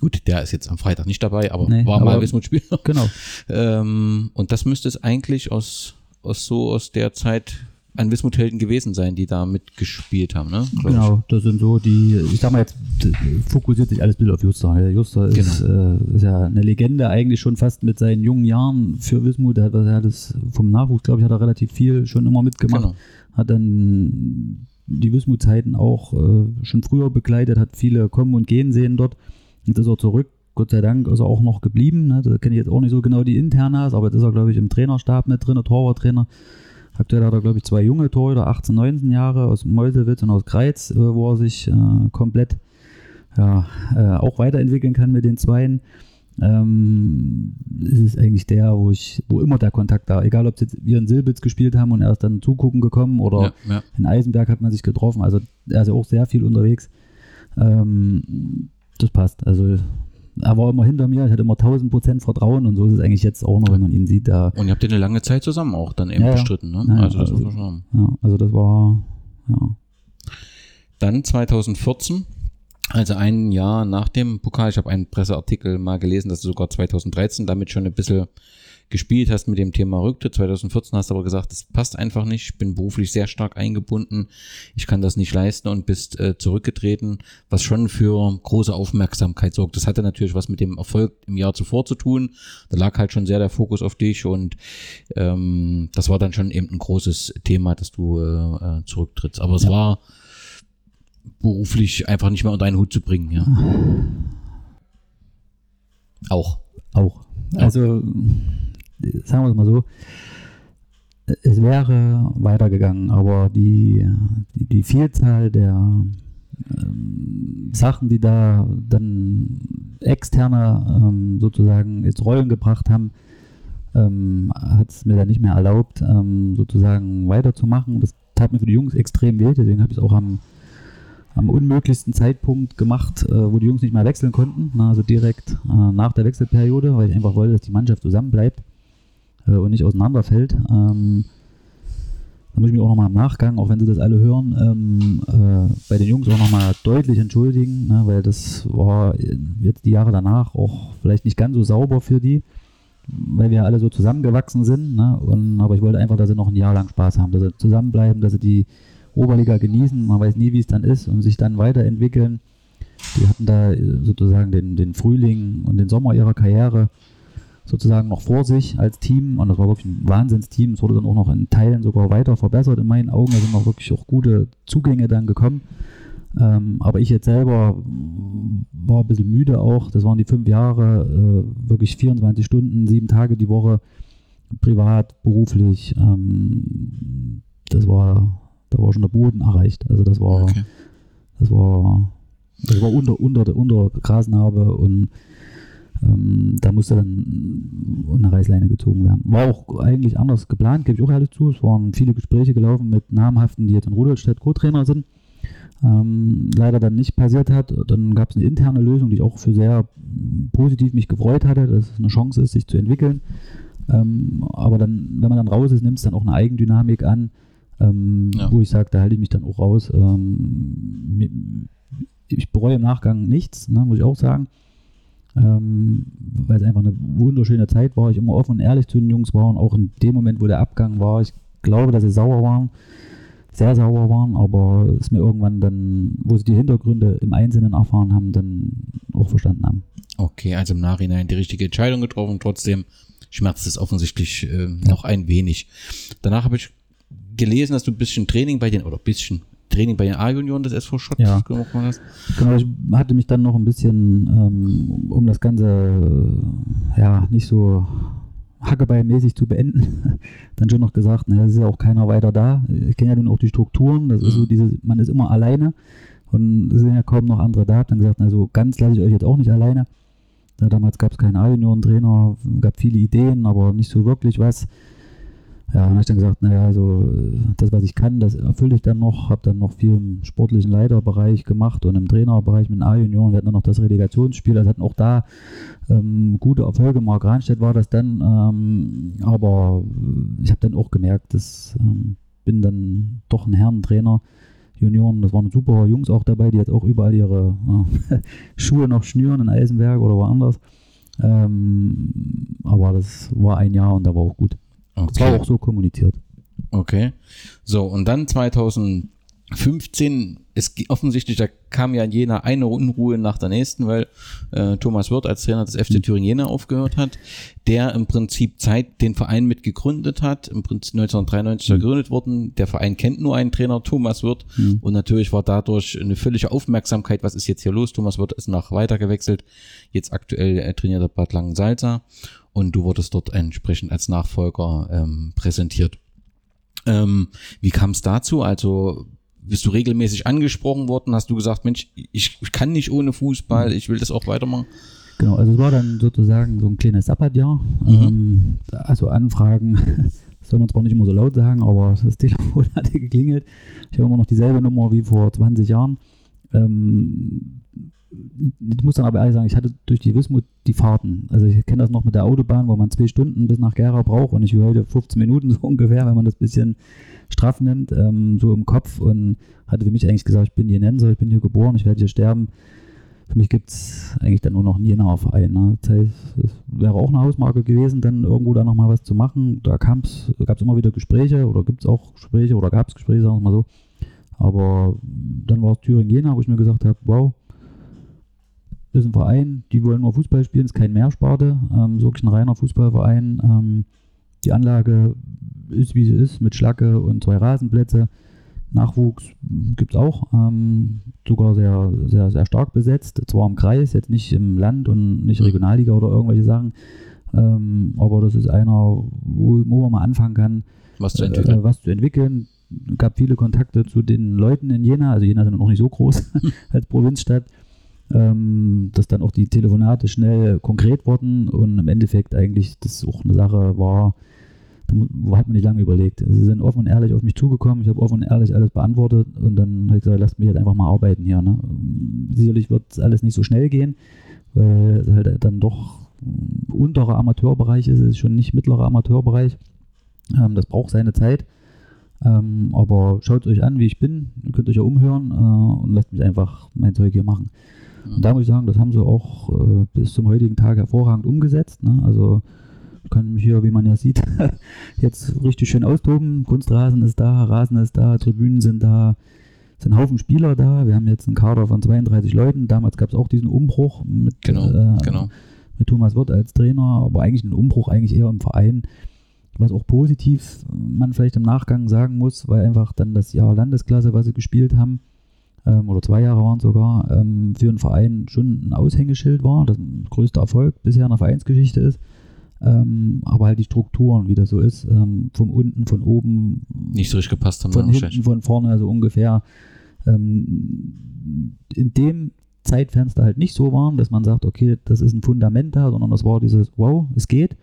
Gut, der ist jetzt am Freitag nicht dabei, aber Nee, war mal aber- Wismut-Spieler. [laughs] Genau. Ähm, und das müsste es eigentlich aus, aus so aus der Zeit an Wismut-Helden gewesen sein, die da mitgespielt haben, ne? Genau, das sind so die, ich sag mal jetzt, fokussiert sich alles ein bisschen auf Juster. Ja, Juster ist, Genau. äh, ist ja eine Legende eigentlich schon fast mit seinen jungen Jahren für Wismut. Er hat, er hat das vom Nachwuchs, glaube ich, hat er relativ viel schon immer mitgemacht. Genau. Hat dann die Wismut-Zeiten auch äh, schon früher begleitet, hat viele kommen und gehen sehen dort. Jetzt ist er zurück. Gott sei Dank ist er auch noch geblieben. Ne? Da kenne ich jetzt auch nicht so genau die Internas, aber jetzt ist er, glaube ich, im Trainerstab mit drin, Torwarttrainer. Aktuell hat er, glaube ich, zwei junge Torhüter, 18, 19 Jahre aus Meuselwitz und aus Greiz, äh, wo er sich äh, komplett ja, äh, auch weiterentwickeln kann mit den Zweien. Ähm, es ist eigentlich der, wo ich, wo immer der Kontakt da, egal ob jetzt wir in Silbitz gespielt haben und er ist dann zugucken gekommen oder Ja, ja. in Eisenberg hat man sich getroffen. Also er ist ja auch sehr viel unterwegs. Ähm, das passt. Also er war immer hinter mir, ich hatte immer 1000 Prozent Vertrauen und so ist es eigentlich jetzt auch noch, wenn man ihn sieht. Da, Und ihr habt ja eine lange Zeit zusammen auch dann eben Ja, bestritten, ne? Ja, also das also- muss man schon ja, also das war, ja. Dann 2014, also ein Jahr nach dem Pokal, ich habe einen Presseartikel mal gelesen, dass sogar 2013 damit schon ein bisschen gespielt hast mit dem Thema Rücktritt. 2014 hast du aber gesagt, das passt einfach nicht. Ich bin beruflich sehr stark eingebunden. Ich kann das nicht leisten und bist äh, zurückgetreten, was schon für große Aufmerksamkeit sorgt. Das hatte natürlich was mit dem Erfolg im Jahr zuvor zu tun. Da lag halt schon sehr der Fokus auf dich und ähm, das war dann schon eben ein großes Thema, dass du äh, äh, zurücktrittst. Aber es war beruflich einfach nicht mehr unter einen Hut zu bringen, ja. Auch. Auch. Also, sagen wir es mal so, es wäre weitergegangen, aber die, die, die Vielzahl der ähm, Sachen, die da dann externe ähm, sozusagen ins Rollen gebracht haben, ähm, hat es mir dann nicht mehr erlaubt, ähm, sozusagen weiterzumachen. Das tat mir für die Jungs extrem weh, deswegen habe ich es auch am, am unmöglichsten Zeitpunkt gemacht, äh, wo die Jungs nicht mehr wechseln konnten, na, also direkt äh, nach der Wechselperiode, weil ich einfach wollte, dass die Mannschaft zusammen bleibt äh, und nicht auseinanderfällt. Ähm, da muss ich mich auch nochmal im Nachgang, auch wenn Sie das alle hören, ähm, äh, bei den Jungs auch nochmal deutlich entschuldigen, ne, weil das war jetzt die Jahre danach auch vielleicht nicht ganz so sauber für die, weil wir alle so zusammengewachsen sind. Ne, und, aber ich wollte einfach, dass sie noch ein Jahr lang Spaß haben, dass sie zusammenbleiben, dass sie die Oberliga genießen. Man weiß nie, wie es dann ist und sich dann weiterentwickeln. Die hatten da sozusagen den, den Frühling und den Sommer ihrer Karriere sozusagen noch vor sich als Team und das war wirklich ein Wahnsinnsteam. Es wurde dann auch noch in Teilen sogar weiter verbessert in meinen Augen. Da sind noch wirklich auch gute Zugänge dann gekommen. Ähm, aber ich jetzt selber war ein bisschen müde auch. Das waren die fünf Jahre, äh, wirklich 24 Stunden, sieben Tage die Woche, privat, beruflich. Ähm, das war, da war schon der Boden erreicht. Also das war, okay. das war, das war unter, unter, unter Grasnarbe und ähm, da musste dann eine Reißleine gezogen werden. War auch eigentlich anders geplant, gebe ich auch ehrlich zu. Es waren viele Gespräche gelaufen mit namhaften, die jetzt in Rudolstadt Co-Trainer sind. Ähm, leider dann nicht passiert hat. Dann gab es eine interne Lösung, die ich auch für sehr positiv mich gefreut hatte, dass es eine Chance ist, sich zu entwickeln. Ähm, aber dann, wenn man dann raus ist, nimmt es dann auch eine Eigendynamik an, ähm, ja. wo ich sage, da halte ich mich dann auch raus. Ähm, ich bereue im Nachgang nichts, ne, muss ich auch sagen ähm, weil es einfach eine wunderschöne Zeit war. Ich immer offen und ehrlich zu den Jungs war und auch in dem Moment, wo der Abgang war, ich glaube, dass sie sauer waren, sehr sauer waren, aber es mir irgendwann dann, wo sie die Hintergründe im Einzelnen erfahren haben, dann auch verstanden haben. Okay, also im Nachhinein die richtige Entscheidung getroffen, trotzdem schmerzt es offensichtlich äh, noch ein wenig. Danach habe ich gelesen, dass du ein bisschen Training bei den, oder ein bisschen, Training bei den A-Junioren des SV Schott ja. gemacht hast. Genau, ich hatte mich dann noch ein bisschen ähm, um das Ganze äh, ja nicht so Hackebeil-mäßig zu beenden, [laughs] dann schon noch gesagt, naja, es ist ja auch keiner weiter da. Ich kenne ja nun auch die Strukturen, das ist so mhm. diese, man ist immer alleine und es sind ja kaum noch andere da. Hab dann gesagt, also ganz lasse ich euch jetzt auch nicht alleine. Ja, damals gab es keinen A-Junioren-Trainer, gab viele Ideen, aber nicht so wirklich was. Ja, dann habe ich dann gesagt, naja, also das, was ich kann, das erfülle ich dann noch. Habe dann noch viel im sportlichen Leiterbereich gemacht und im Trainerbereich mit den A-Junioren. Wir hatten dann noch das Relegationsspiel, also hatten auch da ähm, gute Erfolge. Mark Ranstedt war das dann, ähm, aber ich habe dann auch gemerkt, dass ähm, bin dann doch ein Herrentrainer. Junioren, das waren super Jungs auch dabei, die jetzt auch überall ihre äh, [laughs] Schuhe noch schnüren in Eisenberg oder woanders. Ähm, aber das war ein Jahr und da war auch gut. Okay. Das war auch so kommuniziert. Okay. So, und dann 2015, es offensichtlich, da kam ja in Jena eine Unruhe nach der nächsten, weil äh, Thomas Wirth als Trainer des FC mhm. Thüringen Jena aufgehört hat, der im Prinzip Zeit den Verein mit gegründet hat, im Prinzip 1993 mhm. gegründet worden. Der Verein kennt nur einen Trainer, Thomas Wirth, mhm. und natürlich war dadurch eine völlige Aufmerksamkeit, was ist jetzt hier los? Thomas Wirth ist nach weiter gewechselt, jetzt aktuell äh, trainiert er Bad Langensalza und du wurdest dort entsprechend als Nachfolger ähm, präsentiert. Ähm, wie kam es dazu? Also bist du regelmäßig angesprochen worden? Hast du gesagt, Mensch, ich, ich kann nicht ohne Fußball, ich will das auch weitermachen? Genau, also es war dann sozusagen so ein kleines Sabbatjahr. Mhm. Ähm, also Anfragen, das [laughs] soll man zwar nicht immer so laut sagen, aber das Telefon [laughs] hatte geklingelt. Ich habe immer noch dieselbe Nummer wie vor 20 Jahren. Ähm, ich muss dann aber ehrlich sagen, ich hatte durch die Wismut die Fahrten. Also ich kenne das noch mit der Autobahn, wo man zwei Stunden bis nach Gera braucht und ich heute 15 Minuten [laughs] so ungefähr, wenn man das bisschen straff nimmt, ähm, so im Kopf und hatte für mich eigentlich gesagt, ich bin hier Nenser, ich bin hier geboren, ich werde hier sterben. Für mich gibt es eigentlich dann nur noch einen Jenaer Verein. Ne? Das heißt, es wäre auch eine Hausmarke gewesen, dann irgendwo da nochmal was zu machen. Da gab es immer wieder Gespräche oder gibt es auch Gespräche oder gab es Gespräche, sagen wir mal so. Aber dann war es Thüringen-Jena, wo ich mir gesagt habe, wow, ist ein Verein, die wollen nur Fußball spielen, ist kein Mehrsparte, ähm, ist wirklich ein reiner Fußballverein. Ähm, die Anlage ist, wie sie ist, mit Schlacke und zwei Rasenplätze. Nachwuchs gibt es auch, ähm, sogar sehr, sehr, sehr stark besetzt. Zwar im Kreis, jetzt nicht im Land und nicht mhm. Regionalliga oder irgendwelche Sachen. Ähm, aber das ist einer, wo, wo man mal anfangen kann, was zu entwickeln. Äh, was zu entwickeln. gab viele Kontakte zu den Leuten in Jena. Also Jena ist noch nicht so groß [laughs] als Provinzstadt ähm, dass dann auch die Telefonate schnell konkret wurden und im Endeffekt eigentlich das auch eine Sache war, da hat man nicht lange überlegt. Sie sind offen und ehrlich auf mich zugekommen, ich habe offen und ehrlich alles beantwortet und dann habe ich gesagt, lasst mich halt einfach mal arbeiten hier. Ne? Sicherlich wird alles nicht so schnell gehen, weil es halt dann doch unterer Amateurbereich ist, es ist schon nicht mittlerer Amateurbereich. Ähm, das braucht seine Zeit. Ähm, aber schaut euch an, wie ich bin. Ihr könnt euch ja umhören äh, und lasst mich einfach mein Zeug hier machen. Und da muss ich sagen, das haben sie auch äh, bis zum heutigen Tag hervorragend umgesetzt. Ne? Also kann mich hier, wie man ja sieht, [laughs] jetzt richtig schön austoben. Kunstrasen ist da, Rasen ist da, Tribünen sind da, sind Haufen Spieler da. Wir haben jetzt einen Kader von 32 Leuten. Damals gab es auch diesen Umbruch mit, Genau, äh, genau. mit Thomas Wirth als Trainer, aber eigentlich ein Umbruch eigentlich eher im Verein, was auch positiv man vielleicht im Nachgang sagen muss, weil einfach dann das Jahr Landesklasse, was sie gespielt haben, ähm, oder zwei Jahre waren sogar, ähm, für einen Verein schon ein Aushängeschild war, das ein größter Erfolg bisher in der Vereinsgeschichte ist. Ähm, aber halt die Strukturen, wie das so ist, ähm, von unten, von oben, Nicht so richtig gepasst haben. von hinten, von vorne, also ungefähr ähm, in dem Zeitfenster halt nicht so waren, dass man sagt, okay, das ist ein Fundament da, sondern das war dieses, wow, es geht.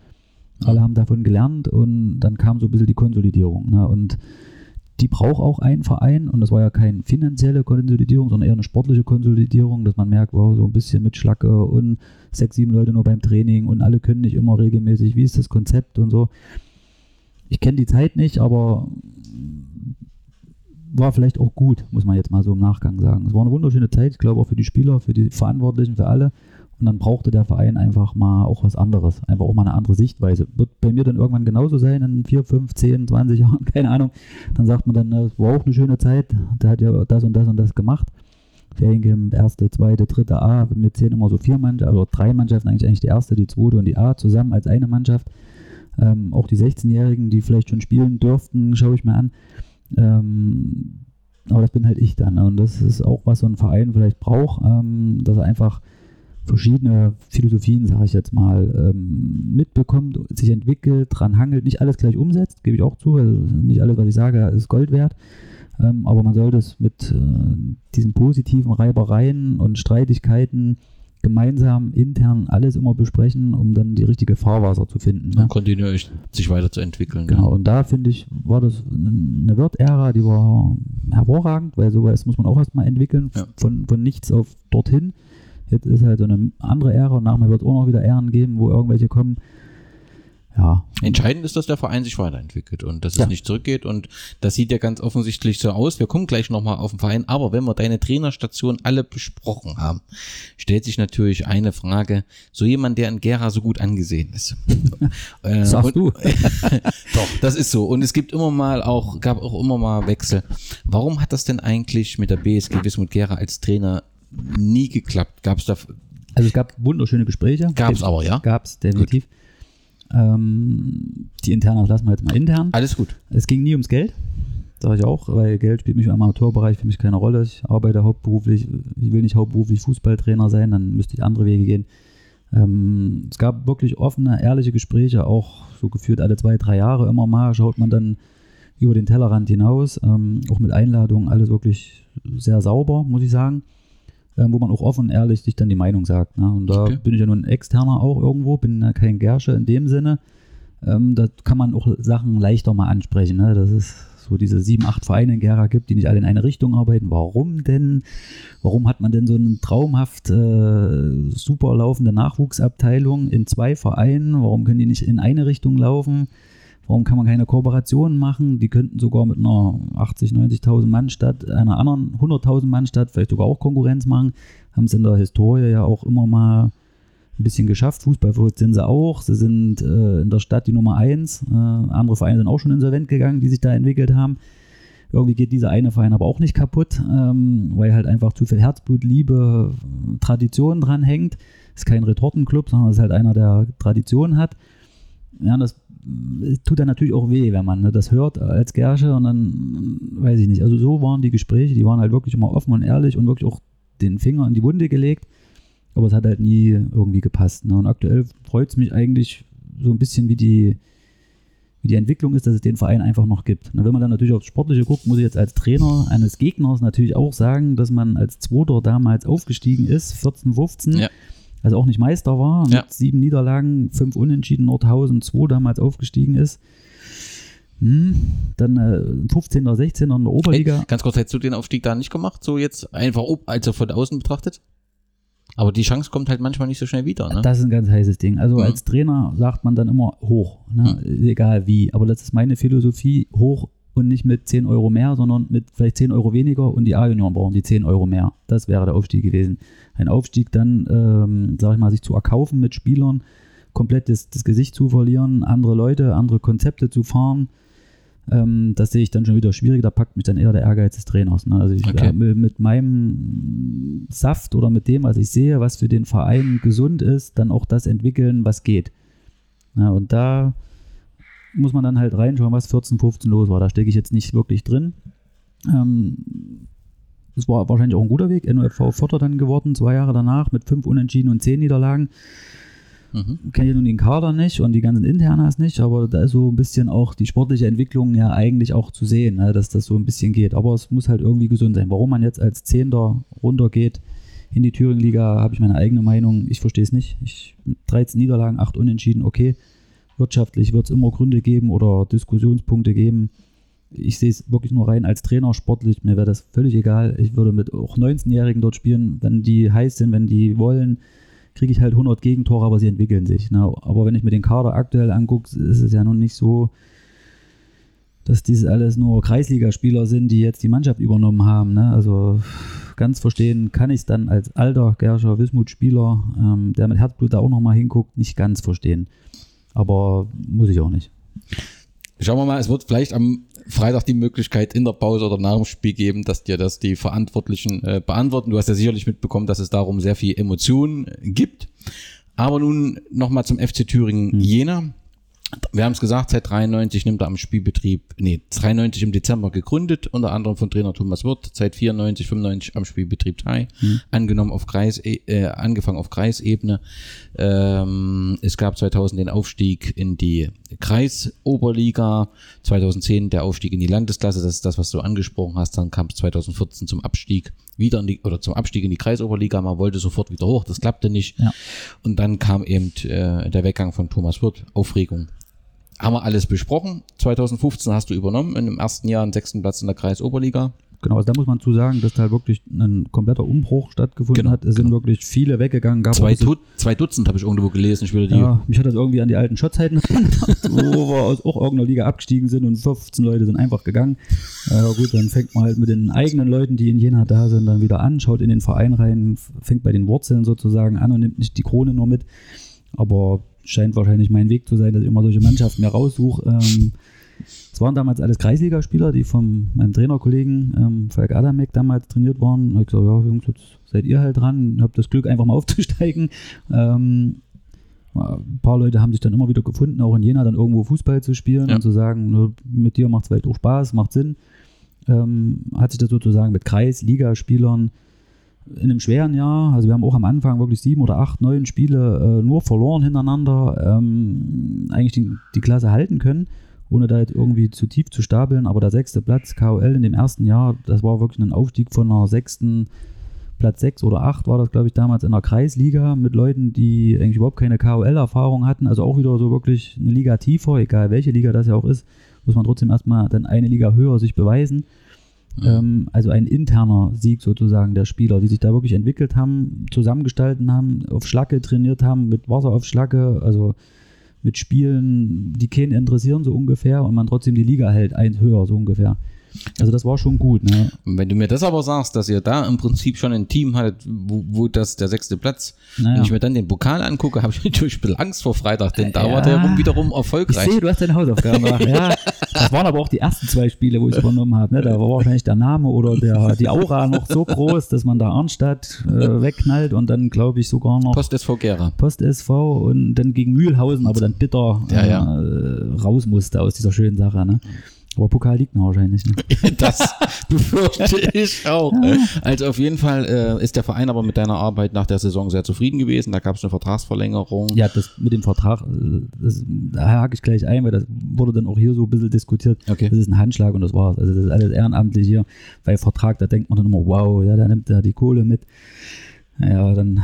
Alle haben davon gelernt und dann kam so ein bisschen die Konsolidierung. Ne? Und die braucht auch ein Verein und das war ja keine finanzielle Konsolidierung, sondern eher eine sportliche Konsolidierung, dass man merkt, wow, so ein bisschen mit Schlacke und sechs, sieben Leute nur beim Training und alle können nicht immer regelmäßig, wie ist das Konzept und so. Ich kenne die Zeit nicht, aber war vielleicht auch gut, muss man jetzt mal so im Nachgang sagen. Es war eine wunderschöne Zeit, ich glaube auch für die Spieler, für die Verantwortlichen, für alle. Und dann brauchte der Verein einfach mal auch was anderes, einfach auch mal eine andere Sichtweise. Wird bei mir dann irgendwann genauso sein, in 4, 5, 10, 20 Jahren, keine Ahnung. Dann sagt man dann, es war auch eine schöne Zeit, der hat ja das und das und das gemacht. Feriencamp, erste, zweite, dritte A, wir zählen immer so vier Mannschaften, also drei Mannschaften, eigentlich eigentlich die erste, die zweite und die A zusammen als eine Mannschaft. Ähm, auch die 16-Jährigen, die vielleicht schon spielen dürften, schaue ich mir an. Ähm, aber das bin halt ich dann. Und das ist auch, was so ein Verein vielleicht braucht, ähm, dass er einfach verschiedene Philosophien, sage ich jetzt mal, ähm, mitbekommt, sich entwickelt, dran hangelt, nicht alles gleich umsetzt, gebe ich auch zu. Also nicht alles, was ich sage, ist Gold wert. Ähm, aber man sollte es mit äh, diesen positiven Reibereien und Streitigkeiten gemeinsam intern alles immer besprechen, um dann die richtige Fahrwasser zu finden. Ne? Und kontinuierlich sich weiterzuentwickeln. Genau, und da finde ich, war das eine Wirt-Ära, die war hervorragend, weil sowas muss man auch erstmal entwickeln, Ja. von, von nichts auf dorthin. Jetzt ist halt so eine andere Ära und nachher wird es auch noch wieder Ähren geben, wo irgendwelche kommen. Ja, Entscheidend ist, dass der Verein sich weiterentwickelt und dass Ja. es nicht zurückgeht. Und das sieht ja ganz offensichtlich so aus. Wir kommen gleich nochmal auf den Verein. Aber wenn wir deine Trainerstation alle besprochen haben, stellt sich natürlich eine Frage. So jemand, der in Gera so gut angesehen ist. [laughs] Äh, Sagst du. [laughs] Doch, das ist so. Und es gibt immer mal auch, gab auch immer mal Wechsel. Warum hat das denn eigentlich mit der BSG Wismut Gera als Trainer nie geklappt? Gab es da, also es gab wunderschöne Gespräche. Gab's aber, ja? Gab es, definitiv. Ähm, die internen lassen wir jetzt mal intern. alles gut. Es ging nie ums Geld, sage ich auch, weil Geld spielt mich im Amateurbereich für mich keine Rolle. Ich arbeite hauptberuflich, ich will nicht hauptberuflich Fußballtrainer sein, dann müsste ich andere Wege gehen. Ähm, es gab wirklich offene, ehrliche Gespräche, auch so geführt alle zwei, drei Jahre immer mal, schaut man dann über den Tellerrand hinaus, ähm, auch mit Einladungen, alles wirklich sehr sauber, muss ich sagen, ähm, wo man auch offen und ehrlich sich dann die Meinung sagt. Ne? Und da Okay. bin ich ja nun ein Externer auch irgendwo, bin ja kein Gersche in dem Sinne. Ähm, da kann man auch Sachen leichter mal ansprechen. Ne? Das ist so diese sieben, acht Vereine in Gera gibt, die nicht alle in eine Richtung arbeiten. Warum denn? Warum hat man denn so eine traumhaft äh, super laufende Nachwuchsabteilung in zwei Vereinen? Warum können die nicht in eine Richtung laufen? Warum kann man keine Kooperationen machen? Die könnten sogar mit einer 80, 90.000 Mann Stadt, einer anderen 100.000 Mann Stadt vielleicht sogar auch Konkurrenz machen. Haben es in der Historie ja auch immer mal ein bisschen geschafft. Fußballverrückt sind sie auch. Sie sind äh, in der Stadt die Nummer eins. Äh, andere Vereine sind auch schon insolvent gegangen, die sich da entwickelt haben. Irgendwie geht dieser eine Verein aber auch nicht kaputt, ähm, weil halt einfach zu viel Herzblut, Liebe, Tradition dran hängt. Ist kein Retortenclub, sondern ist halt einer, der Tradition hat. Ja, das tut dann natürlich auch weh, wenn man ne, das hört als Gersche und dann weiß ich nicht. Also so waren die Gespräche, die waren halt wirklich immer offen und ehrlich und wirklich auch den Finger in die Wunde gelegt. Aber es hat halt nie irgendwie gepasst. Ne? Und aktuell freut es mich eigentlich so ein bisschen, wie die, wie die Entwicklung ist, dass es den Verein einfach noch gibt. Ne? Wenn man dann natürlich aufs Sportliche guckt, muss ich jetzt als Trainer eines Gegners natürlich auch sagen, dass man als Zweiter damals aufgestiegen ist, 14, 15. Ja. Also auch nicht Meister war, mit Ja. sieben Niederlagen, fünf Unentschieden, Nordhausen 2 damals aufgestiegen ist. Hm, dann äh, 15. oder 16. in der Oberliga. Hey, ganz kurz, hättest du den Aufstieg da nicht gemacht? So jetzt einfach, ob- also von außen betrachtet? Aber die Chance kommt halt manchmal nicht so schnell wieder, ne? Das ist ein ganz heißes Ding. Also Mhm. als Trainer sagt man dann immer hoch, ne? egal wie. Aber das ist meine Philosophie, hoch und nicht mit 10 Euro mehr, sondern mit vielleicht 10 Euro weniger und die A-Junioren brauchen die 10 Euro mehr. Das wäre der Aufstieg gewesen. Ein Aufstieg dann, ähm, sag ich mal, sich zu erkaufen mit Spielern, komplett das, das Gesicht zu verlieren, andere Leute, andere Konzepte zu fahren. Ähm, das sehe ich dann schon wieder schwierig. Da packt mich dann eher der Ehrgeiz des Trainers. Ne? Also ich Okay. äh, mit, meinem Saft oder mit dem, was ich sehe, was für den Verein gesund ist, dann auch das entwickeln, was geht. Ja, und da muss man dann halt reinschauen, was 14, 15 los war. Da stecke ich jetzt nicht wirklich drin. Ähm, es war wahrscheinlich auch ein guter Weg. NOFV Vierter dann geworden, zwei Jahre danach mit fünf Unentschieden und zehn Niederlagen. Mhm. Kenne ich nun den Kader nicht und die ganzen Internas nicht, aber da ist so ein bisschen auch die sportliche Entwicklung ja eigentlich auch zu sehen, ne, dass das so ein bisschen geht. Aber es muss halt irgendwie gesund sein. Warum man jetzt als Zehnter runtergeht in die Thüringen-Liga, habe ich meine eigene Meinung. Ich verstehe es nicht. Ich, mit 13 Niederlagen, 8 Unentschieden, okay. Wirtschaftlich wird es immer Gründe geben oder Diskussionspunkte geben. Ich sehe es wirklich nur rein als Trainer sportlich. Mir wäre das völlig egal. Ich würde mit auch 19-Jährigen dort spielen, wenn die heiß sind, wenn die wollen kriege ich halt 100 Gegentore, aber sie entwickeln sich. Ne? Aber wenn ich mir den Kader aktuell angucke, ist es ja noch nicht so, dass dies alles nur Kreisligaspieler sind, die jetzt die Mannschaft übernommen haben. Ne? Also ganz verstehen kann ich es dann als alter Gerscher Wismut-Spieler, ähm, der mit Herzblut da auch nochmal hinguckt, nicht ganz verstehen. Aber muss ich auch nicht. Schauen wir mal, es wird vielleicht am Freitag die Möglichkeit in der Pause oder nach dem Spiel geben, dass dir das die Verantwortlichen äh, beantworten. Du hast ja sicherlich mitbekommen, dass es darum sehr viel Emotionen gibt. Aber nun nochmal zum FC Thüringen Jena. Wir haben es gesagt, seit 93 nimmt er am Spielbetrieb, nee, 93 im Dezember gegründet, unter anderem von Trainer Thomas Wirth, seit 94, 95 am Spielbetrieb teil, angenommen auf Kreis, äh, angefangen auf Kreisebene. Ähm, es gab 2000 den Aufstieg in die Kreisoberliga, 2010 der Aufstieg in die Landesklasse, das ist das, was du angesprochen hast, dann kam es 2014 zum Abstieg wieder in die, oder zum Abstieg in die Kreisoberliga, man wollte sofort wieder hoch, das klappte nicht. Ja. Und dann kam eben äh, der Weggang von Thomas Wirth, Aufregung. Haben wir alles besprochen. 2015 hast du übernommen, in dem ersten Jahr einen sechsten Platz in der Kreisoberliga. Genau, also da muss man zu sagen, dass da wirklich ein kompletter Umbruch stattgefunden Genau, hat. Es sind wirklich viele weggegangen. Gab Zwei, Tut, zwei Dutzend habe ich irgendwo gelesen. Ich würde die. Ja, mich hat das irgendwie an die alten Schottzeiten [laughs] erinnert, wo wir aus auch irgendeiner Liga abgestiegen sind und 15 Leute sind einfach gegangen. Ja gut, dann fängt man halt mit den eigenen Leuten, die in Jena da sind, dann wieder an, schaut in den Verein rein, fängt bei den Wurzeln sozusagen an und nimmt nicht die Krone nur mit. Aber scheint wahrscheinlich mein Weg zu sein, dass ich immer solche Mannschaften mir raussuche. Ähm, es waren damals alles Kreisligaspieler, die von meinem Trainerkollegen ähm, Falk Adamek damals trainiert waren. Da hab ich gesagt, ja Jungs, jetzt seid ihr halt dran. Hab das Glück, einfach mal [laughs] aufzusteigen. Ähm, ein paar Leute haben sich dann immer wieder gefunden, auch in Jena dann irgendwo Fußball zu spielen Ja. und zu sagen, mit dir macht es vielleicht auch Spaß, macht Sinn. Ähm, hat sich das sozusagen mit Kreis-Ligaspielern in einem schweren Jahr, also wir haben auch am Anfang wirklich sieben oder acht, neun Spiele äh, nur verloren hintereinander, ähm, eigentlich die, die Klasse halten können, ohne da jetzt irgendwie zu tief zu stapeln. Aber der sechste Platz KOL in dem ersten Jahr, das war wirklich ein Aufstieg von einer sechsten Platz sechs oder acht war das, glaube ich, damals in der Kreisliga mit Leuten, die eigentlich überhaupt keine KOL-Erfahrung hatten. Also auch wieder so wirklich eine Liga tiefer, egal welche Liga das ja auch ist, muss man trotzdem erstmal dann eine Liga höher sich beweisen. Ähm, also ein interner Sieg sozusagen der Spieler, die sich da wirklich entwickelt haben, zusammengestalten haben, auf Schlacke trainiert haben, mit Wasser auf Schlacke, also mit Spielen, die keinen interessieren, so ungefähr, und man trotzdem die Liga hält, eins höher, so ungefähr. Also das war schon gut, ne? Wenn du mir das aber sagst, dass ihr da im Prinzip schon ein Team hattet, wo, wo das der sechste Platz, Naja. wenn ich mir dann den Pokal angucke, habe ich [laughs] natürlich Angst vor Freitag, denn da Ja. war der rum wiederum Ich erfolgreich. sehe, du hast deine Hausaufgaben gemacht. Ja, das waren aber auch die ersten zwei Spiele, wo ich übernommen habe. Ne? Da war wahrscheinlich der Name oder der, die Aura noch so groß, dass man da Arnstadt äh, wegknallt und dann glaube ich sogar noch Post SV Gera. Post SV und dann gegen Mühlhausen, aber dann bitter ja. Äh, raus musste aus dieser schönen Sache. Ne? Aber Pokal liegt noch wahrscheinlich. Ne? [laughs] Das befürchte ich auch. Also auf jeden Fall äh, ist der Verein aber mit deiner Arbeit nach der Saison sehr zufrieden gewesen. Da gab es eine Vertragsverlängerung. Ja, das mit dem Vertrag, äh, das, da hake ich gleich ein, weil das wurde dann auch hier so ein bisschen diskutiert. Okay. Das ist ein Handschlag und das war's. Also das ist alles ehrenamtlich hier. Bei Vertrag, da denkt man dann immer, wow, ja, da nimmt er die Kohle mit. Ja, dann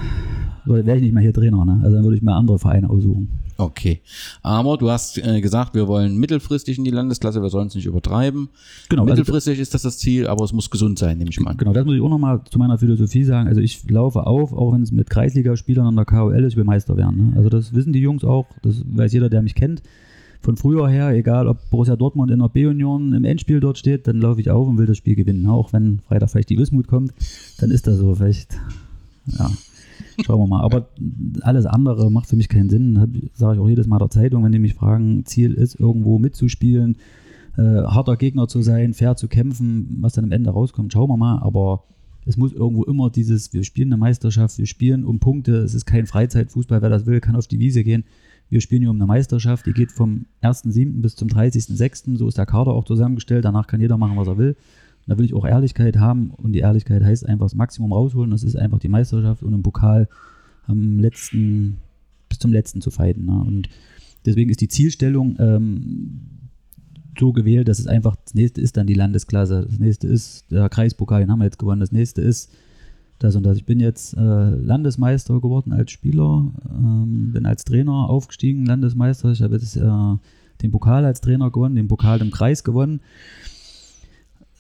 wäre ich nicht mehr hier Trainer, ne? Also dann würde ich mir andere Vereine aussuchen. Okay. Aber du hast äh, gesagt, wir wollen mittelfristig in die Landesklasse, wir sollen es nicht übertreiben. Genau, also- Mittelfristig ist das das Ziel, aber es muss gesund sein, nehme ich mal an. Genau, das muss ich auch nochmal zu meiner Philosophie sagen. Also ich laufe auf, auch wenn es mit Kreisligaspielern an der KOL ist, ich will Meister werden. Ne? Also das wissen die Jungs auch, das weiß jeder, der mich kennt. von früher her, egal ob Borussia Dortmund in der B-Union im Endspiel dort steht, dann laufe ich auf und will das Spiel gewinnen. Auch wenn Freitag vielleicht die Wismut kommt, dann ist das so. Vielleicht, ja, schauen wir mal. Aber alles andere macht für mich keinen Sinn. Sage ich auch jedes Mal der Zeitung, wenn die mich fragen, Ziel ist, irgendwo mitzuspielen, äh, harter Gegner zu sein, fair zu kämpfen, was dann am Ende rauskommt, schauen wir mal. Aber es muss irgendwo immer dieses, wir spielen eine Meisterschaft, wir spielen um Punkte, es ist kein Freizeitfußball, wer das will, kann auf die Wiese gehen. Wir spielen hier um eine Meisterschaft, die geht vom 1.7. bis zum 30.6. So ist der Kader auch zusammengestellt. Danach kann jeder machen, was er will. Da will ich auch Ehrlichkeit haben. Und die Ehrlichkeit heißt einfach das Maximum rausholen. Das ist einfach die Meisterschaft und im Pokal am letzten, bis zum letzten zu fighten. Ne? Und deswegen ist die Zielstellung ähm, so gewählt, dass es einfach, das nächste ist dann die Landesklasse, das nächste ist der Kreispokal, den haben wir jetzt gewonnen, das nächste ist das und das. Ich bin jetzt äh, Landesmeister geworden als Spieler, ähm, bin als Trainer aufgestiegen, Landesmeister. Ich habe jetzt äh, den Pokal als Trainer gewonnen, den Pokal im Kreis gewonnen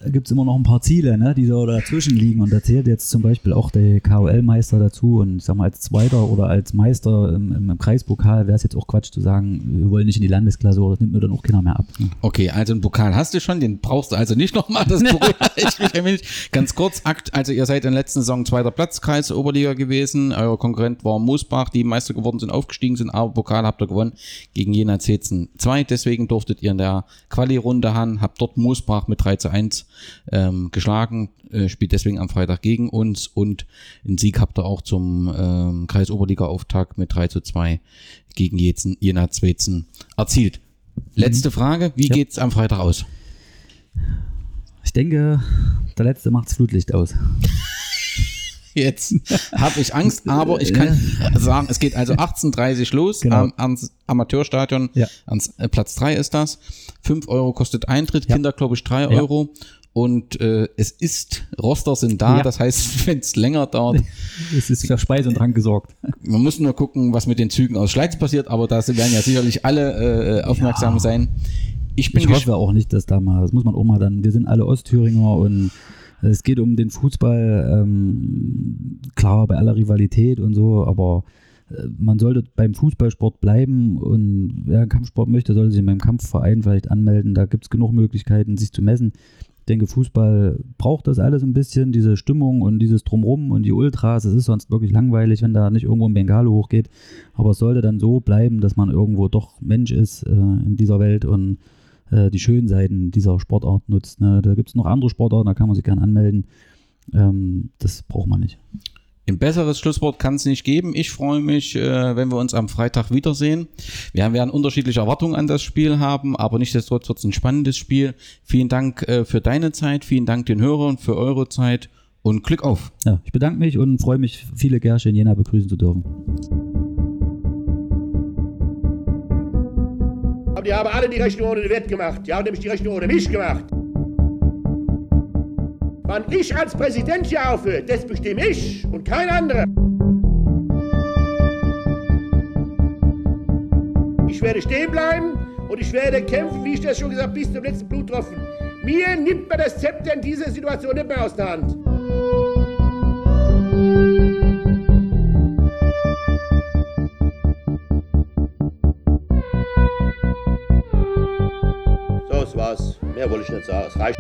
gibt es immer noch ein paar Ziele, ne, die so dazwischen liegen. Und da zählt jetzt zum Beispiel auch der KOL-Meister dazu. Und ich sag mal, als Zweiter oder als Meister im, im, Kreispokal wäre es jetzt auch Quatsch zu sagen, wir wollen nicht in die Landesklasse, das nimmt mir dann auch keiner mehr ab. Ne? Okay, also einen Pokal hast du schon, den brauchst du also nicht nochmal. Das [laughs] ich mich Ganz kurz, also ihr seid in der letzten Saison zweiter Platz, Kreis Oberliga gewesen. Euer Konkurrent war Moosbach, die Meister geworden sind, aufgestiegen sind, aber Pokal habt ihr gewonnen gegen Jena Zetzen 2. Deswegen durftet ihr in der Quali-Runde haben, habt dort Moosbach mit 3 zu 1 ähm, geschlagen, äh, spielt deswegen am Freitag gegen uns und einen Sieg habt ihr auch zum ähm, Kreis-Oberliga-Auftakt mit 3 zu 2 gegen Jezen, Jena Zwetzen erzielt. Letzte mhm. Frage, wie ja. geht's am Freitag aus? Ich denke, der letzte macht's Flutlicht aus. [laughs] Jetzt habe ich Angst, aber ich kann sagen, es geht also 18.30 los genau. am, ans Amateurstadion. Ja. Ans, äh, Platz 3 ist das. 5 Euro kostet Eintritt, ja. Kinder glaube ich 3 Euro. Ja. Und äh, es ist, Roster sind da, ja. das heißt, [laughs] wenn es länger dauert. Es ist für Speise und Trank gesorgt. [laughs] Man muss nur gucken, was mit den Zügen aus Schleiz passiert, aber da werden ja sicherlich alle äh, aufmerksam ja. sein. Ich, bin ich hoffe auch nicht, dass da mal, das muss man auch mal dann, wir sind alle Ostthüringer und es geht um den Fußball, ähm, klar, bei aller Rivalität und so, aber äh, man sollte beim Fußballsport bleiben und wer einen Kampfsport möchte, sollte sich beim Kampfverein vielleicht anmelden. Da gibt es genug Möglichkeiten, sich zu messen denke, Fußball braucht das alles ein bisschen, diese Stimmung und dieses Drumrum und die Ultras. Es ist sonst wirklich langweilig, wenn da nicht irgendwo ein Bengalo hochgeht. Aber es sollte dann so bleiben, dass man irgendwo doch Mensch ist äh, in dieser Welt und äh, die schönen Seiten dieser Sportart nutzt. Ne? Da gibt es noch andere Sportarten, da kann man sich gerne anmelden. Ähm, das braucht man nicht. Ein besseres Schlusswort kann es nicht geben. Ich freue mich, äh, wenn wir uns am Freitag wiedersehen. Wir werden unterschiedliche Erwartungen an das Spiel haben, aber nichtsdestotrotz wird es ein spannendes Spiel. Vielen Dank äh, für deine Zeit, vielen Dank den Hörern für eure Zeit und Glück auf. Ja, ich bedanke mich und freue mich, viele Gersche in Jena begrüßen zu dürfen. Aber die haben alle die Rechnung ohne den Wert gemacht. Die haben nämlich die Rechnung ohne mich gemacht. Wann ich als Präsident hier aufhöre, das bestimme ich und kein anderer. Ich werde stehen bleiben und ich werde kämpfen, wie ich das schon gesagt habe, bis zum letzten Bluttropfen. Mir nimmt man das Zepter in dieser Situation nicht mehr aus der Hand. So, das war's. Mehr wollte ich nicht sagen. Es reicht.